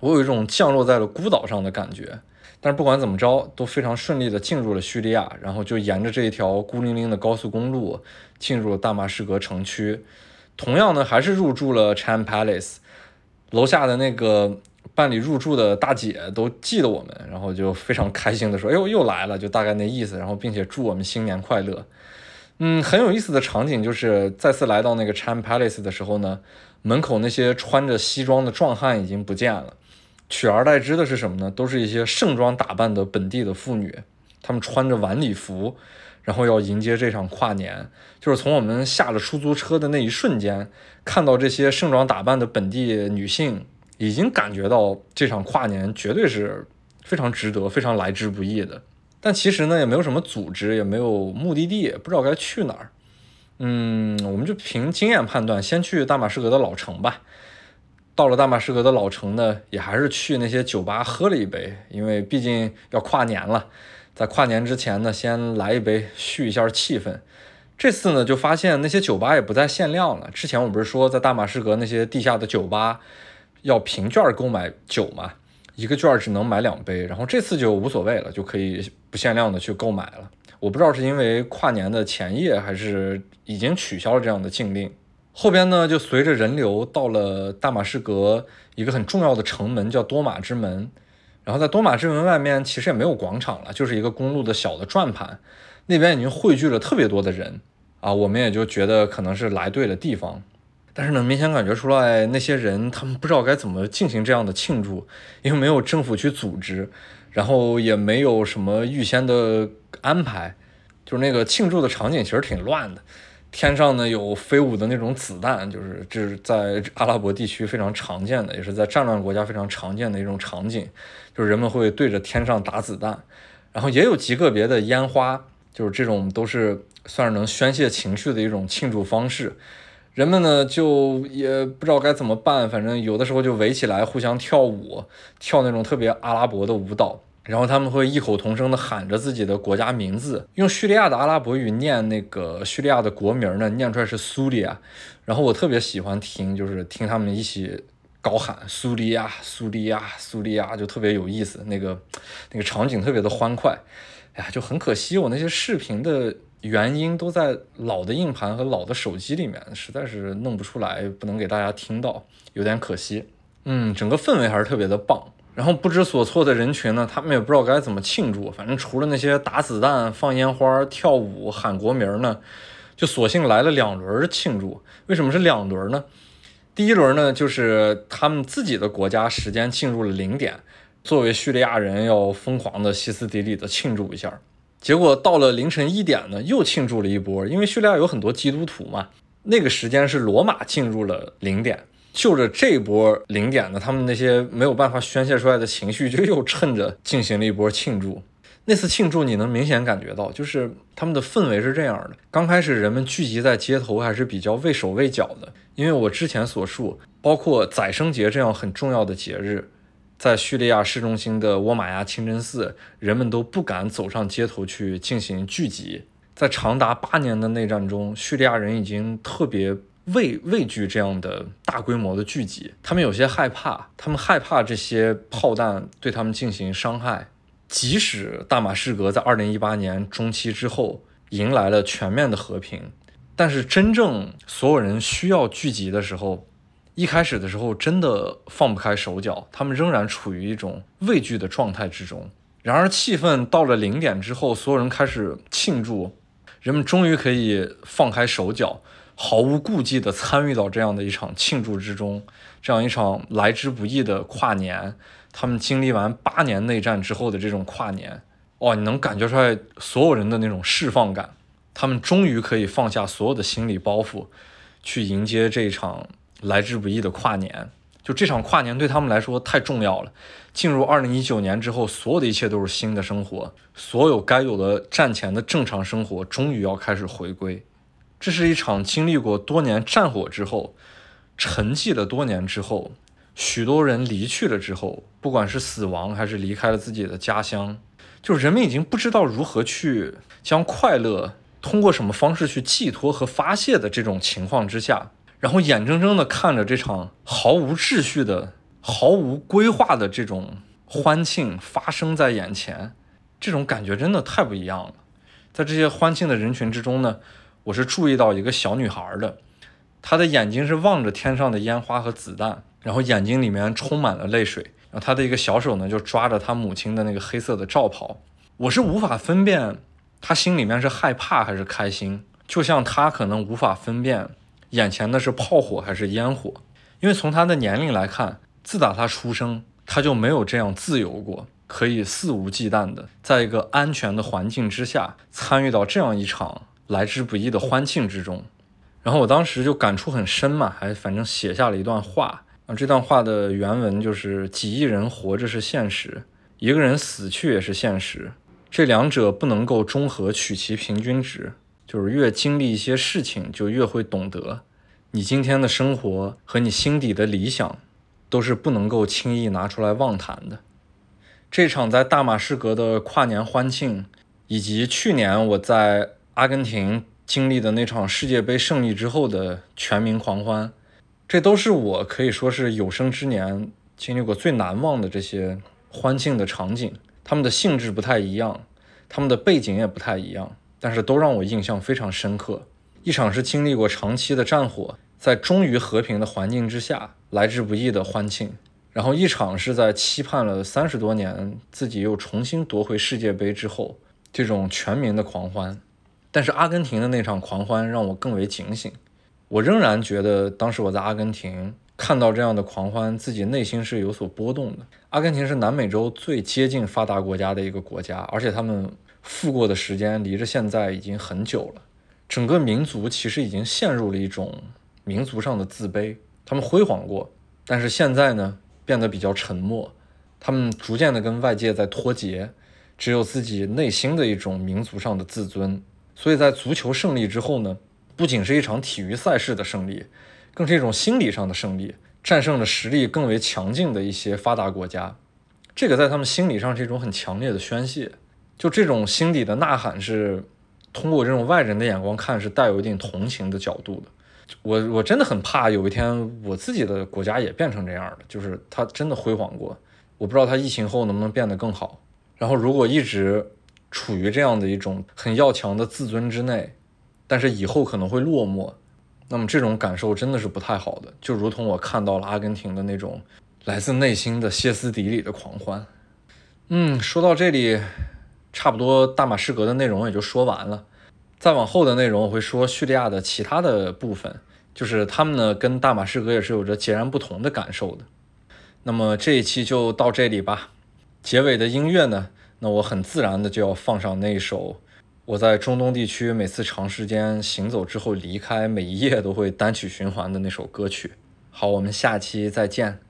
Speaker 1: 我有一种降落在了孤岛上的感觉，但是不管怎么着，都非常顺利的进入了叙利亚，然后就沿着这一条孤零零的高速公路进入了大马士革城区。同样呢，还是入住了 Cham Palace，楼下的那个办理入住的大姐都记得我们，然后就非常开心的说：“哎呦，又来了！”就大概那意思，然后并且祝我们新年快乐。嗯，很有意思的场景就是再次来到那个 Cham Palace 的时候呢，门口那些穿着西装的壮汉已经不见了。取而代之的是什么呢？都是一些盛装打扮的本地的妇女，她们穿着晚礼服，然后要迎接这场跨年。就是从我们下了出租车的那一瞬间，看到这些盛装打扮的本地女性，已经感觉到这场跨年绝对是非常值得、非常来之不易的。但其实呢，也没有什么组织，也没有目的地，不知道该去哪儿。嗯，我们就凭经验判断，先去大马士革的老城吧。到了大马士革的老城呢，也还是去那些酒吧喝了一杯，因为毕竟要跨年了，在跨年之前呢，先来一杯续一下气氛。这次呢，就发现那些酒吧也不再限量了。之前我不是说在大马士革那些地下的酒吧要凭券购买酒嘛，一个券只能买两杯，然后这次就无所谓了，就可以不限量的去购买了。我不知道是因为跨年的前夜，还是已经取消了这样的禁令。后边呢，就随着人流到了大马士革一个很重要的城门，叫多马之门。然后在多马之门外面，其实也没有广场了，就是一个公路的小的转盘。那边已经汇聚了特别多的人啊，我们也就觉得可能是来对了地方。但是呢，明显感觉出来那些人他们不知道该怎么进行这样的庆祝，因为没有政府去组织，然后也没有什么预先的安排，就是那个庆祝的场景其实挺乱的。天上呢有飞舞的那种子弹，就是这是在阿拉伯地区非常常见的，也是在战乱国家非常常见的一种场景，就是人们会对着天上打子弹，然后也有极个别的烟花，就是这种都是算是能宣泄情绪的一种庆祝方式。人们呢就也不知道该怎么办，反正有的时候就围起来互相跳舞，跳那种特别阿拉伯的舞蹈。然后他们会异口同声地喊着自己的国家名字，用叙利亚的阿拉伯语念那个叙利亚的国名呢，念出来是苏里亚。然后我特别喜欢听，就是听他们一起高喊苏利亚，苏利亚，苏利亚，就特别有意思。那个那个场景特别的欢快。哎呀，就很可惜，我那些视频的。原因都在老的硬盘和老的手机里面，实在是弄不出来，不能给大家听到，有点可惜。嗯，整个氛围还是特别的棒。然后不知所措的人群呢，他们也不知道该怎么庆祝，反正除了那些打子弹、放烟花、跳舞、喊国名呢，就索性来了两轮庆祝。为什么是两轮呢？第一轮呢，就是他们自己的国家时间进入了零点，作为叙利亚人要疯狂的歇斯底里的庆祝一下。结果到了凌晨一点呢，又庆祝了一波，因为叙利亚有很多基督徒嘛。那个时间是罗马进入了零点，就着这波零点呢，他们那些没有办法宣泄出来的情绪，就又趁着进行了一波庆祝。那次庆祝你能明显感觉到，就是他们的氛围是这样的：刚开始人们聚集在街头还是比较畏手畏脚的，因为我之前所述，包括宰生节这样很重要的节日。在叙利亚市中心的沃玛亚清真寺，人们都不敢走上街头去进行聚集。在长达八年的内战中，叙利亚人已经特别畏畏惧这样的大规模的聚集，他们有些害怕，他们害怕这些炮弹对他们进行伤害。即使大马士革在二零一八年中期之后迎来了全面的和平，但是真正所有人需要聚集的时候。一开始的时候，真的放不开手脚，他们仍然处于一种畏惧的状态之中。然而，气氛到了零点之后，所有人开始庆祝，人们终于可以放开手脚，毫无顾忌地参与到这样的一场庆祝之中，这样一场来之不易的跨年。他们经历完八年内战之后的这种跨年，哇，你能感觉出来所有人的那种释放感，他们终于可以放下所有的心理包袱，去迎接这一场。来之不易的跨年，就这场跨年对他们来说太重要了。进入二零一九年之后，所有的一切都是新的生活，所有该有的战前的正常生活终于要开始回归。这是一场经历过多年战火之后，沉寂了多年之后，许多人离去了之后，不管是死亡还是离开了自己的家乡，就是人们已经不知道如何去将快乐通过什么方式去寄托和发泄的这种情况之下。然后眼睁睁地看着这场毫无秩序的、毫无规划的这种欢庆发生在眼前，这种感觉真的太不一样了。在这些欢庆的人群之中呢，我是注意到一个小女孩的，她的眼睛是望着天上的烟花和子弹，然后眼睛里面充满了泪水，然后他的一个小手呢就抓着他母亲的那个黑色的罩袍。我是无法分辨他心里面是害怕还是开心，就像他可能无法分辨。眼前的是炮火还是烟火？因为从他的年龄来看，自打他出生，他就没有这样自由过，可以肆无忌惮的在一个安全的环境之下参与到这样一场来之不易的欢庆之中。然后我当时就感触很深嘛，还反正写下了一段话啊。这段话的原文就是：几亿人活着是现实，一个人死去也是现实，这两者不能够中和取其平均值。就是越经历一些事情，就越会懂得，你今天的生活和你心底的理想，都是不能够轻易拿出来妄谈的。这场在大马士革的跨年欢庆，以及去年我在阿根廷经历的那场世界杯胜利之后的全民狂欢，这都是我可以说是有生之年经历过最难忘的这些欢庆的场景。他们的性质不太一样，他们的背景也不太一样。但是都让我印象非常深刻。一场是经历过长期的战火，在终于和平的环境之下来之不易的欢庆；然后一场是在期盼了三十多年，自己又重新夺回世界杯之后，这种全民的狂欢。但是阿根廷的那场狂欢让我更为警醒。我仍然觉得当时我在阿根廷看到这样的狂欢，自己内心是有所波动的。阿根廷是南美洲最接近发达国家的一个国家，而且他们。富过的时间离着现在已经很久了，整个民族其实已经陷入了一种民族上的自卑。他们辉煌过，但是现在呢，变得比较沉默。他们逐渐的跟外界在脱节，只有自己内心的一种民族上的自尊。所以在足球胜利之后呢，不仅是一场体育赛事的胜利，更是一种心理上的胜利，战胜了实力更为强劲的一些发达国家。这个在他们心理上是一种很强烈的宣泄。就这种心底的呐喊是，通过这种外人的眼光看是带有一定同情的角度的。我我真的很怕有一天我自己的国家也变成这样的，就是他真的辉煌过，我不知道他疫情后能不能变得更好。然后如果一直处于这样的一种很要强的自尊之内，但是以后可能会落寞，那么这种感受真的是不太好的。就如同我看到了阿根廷的那种来自内心的歇斯底里的狂欢。嗯，说到这里。差不多大马士革的内容也就说完了，再往后的内容我会说叙利亚的其他的部分，就是他们呢跟大马士革也是有着截然不同的感受的。那么这一期就到这里吧。结尾的音乐呢，那我很自然的就要放上那首我在中东地区每次长时间行走之后离开，每一夜都会单曲循环的那首歌曲。好，我们下期再见。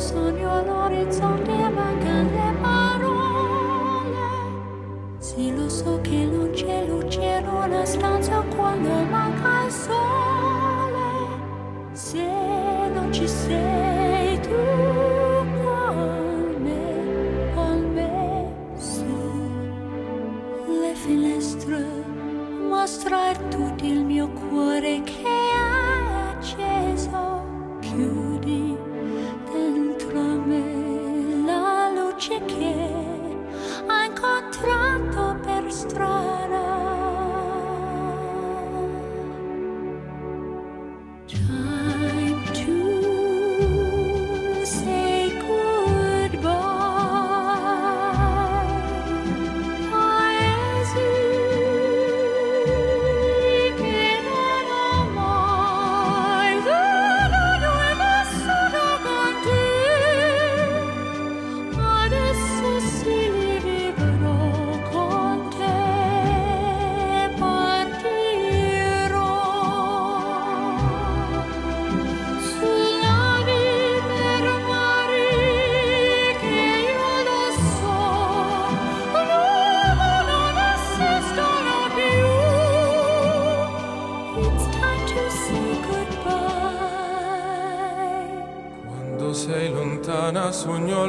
Speaker 1: Sogno l'orizzonte mancano le parole. Sì lo so che non c'è luce in una stanza quando manca il sole. Se non ci sei tu con me con me le finestre mostra tutto il mio cuore che
Speaker 2: страх. 소녀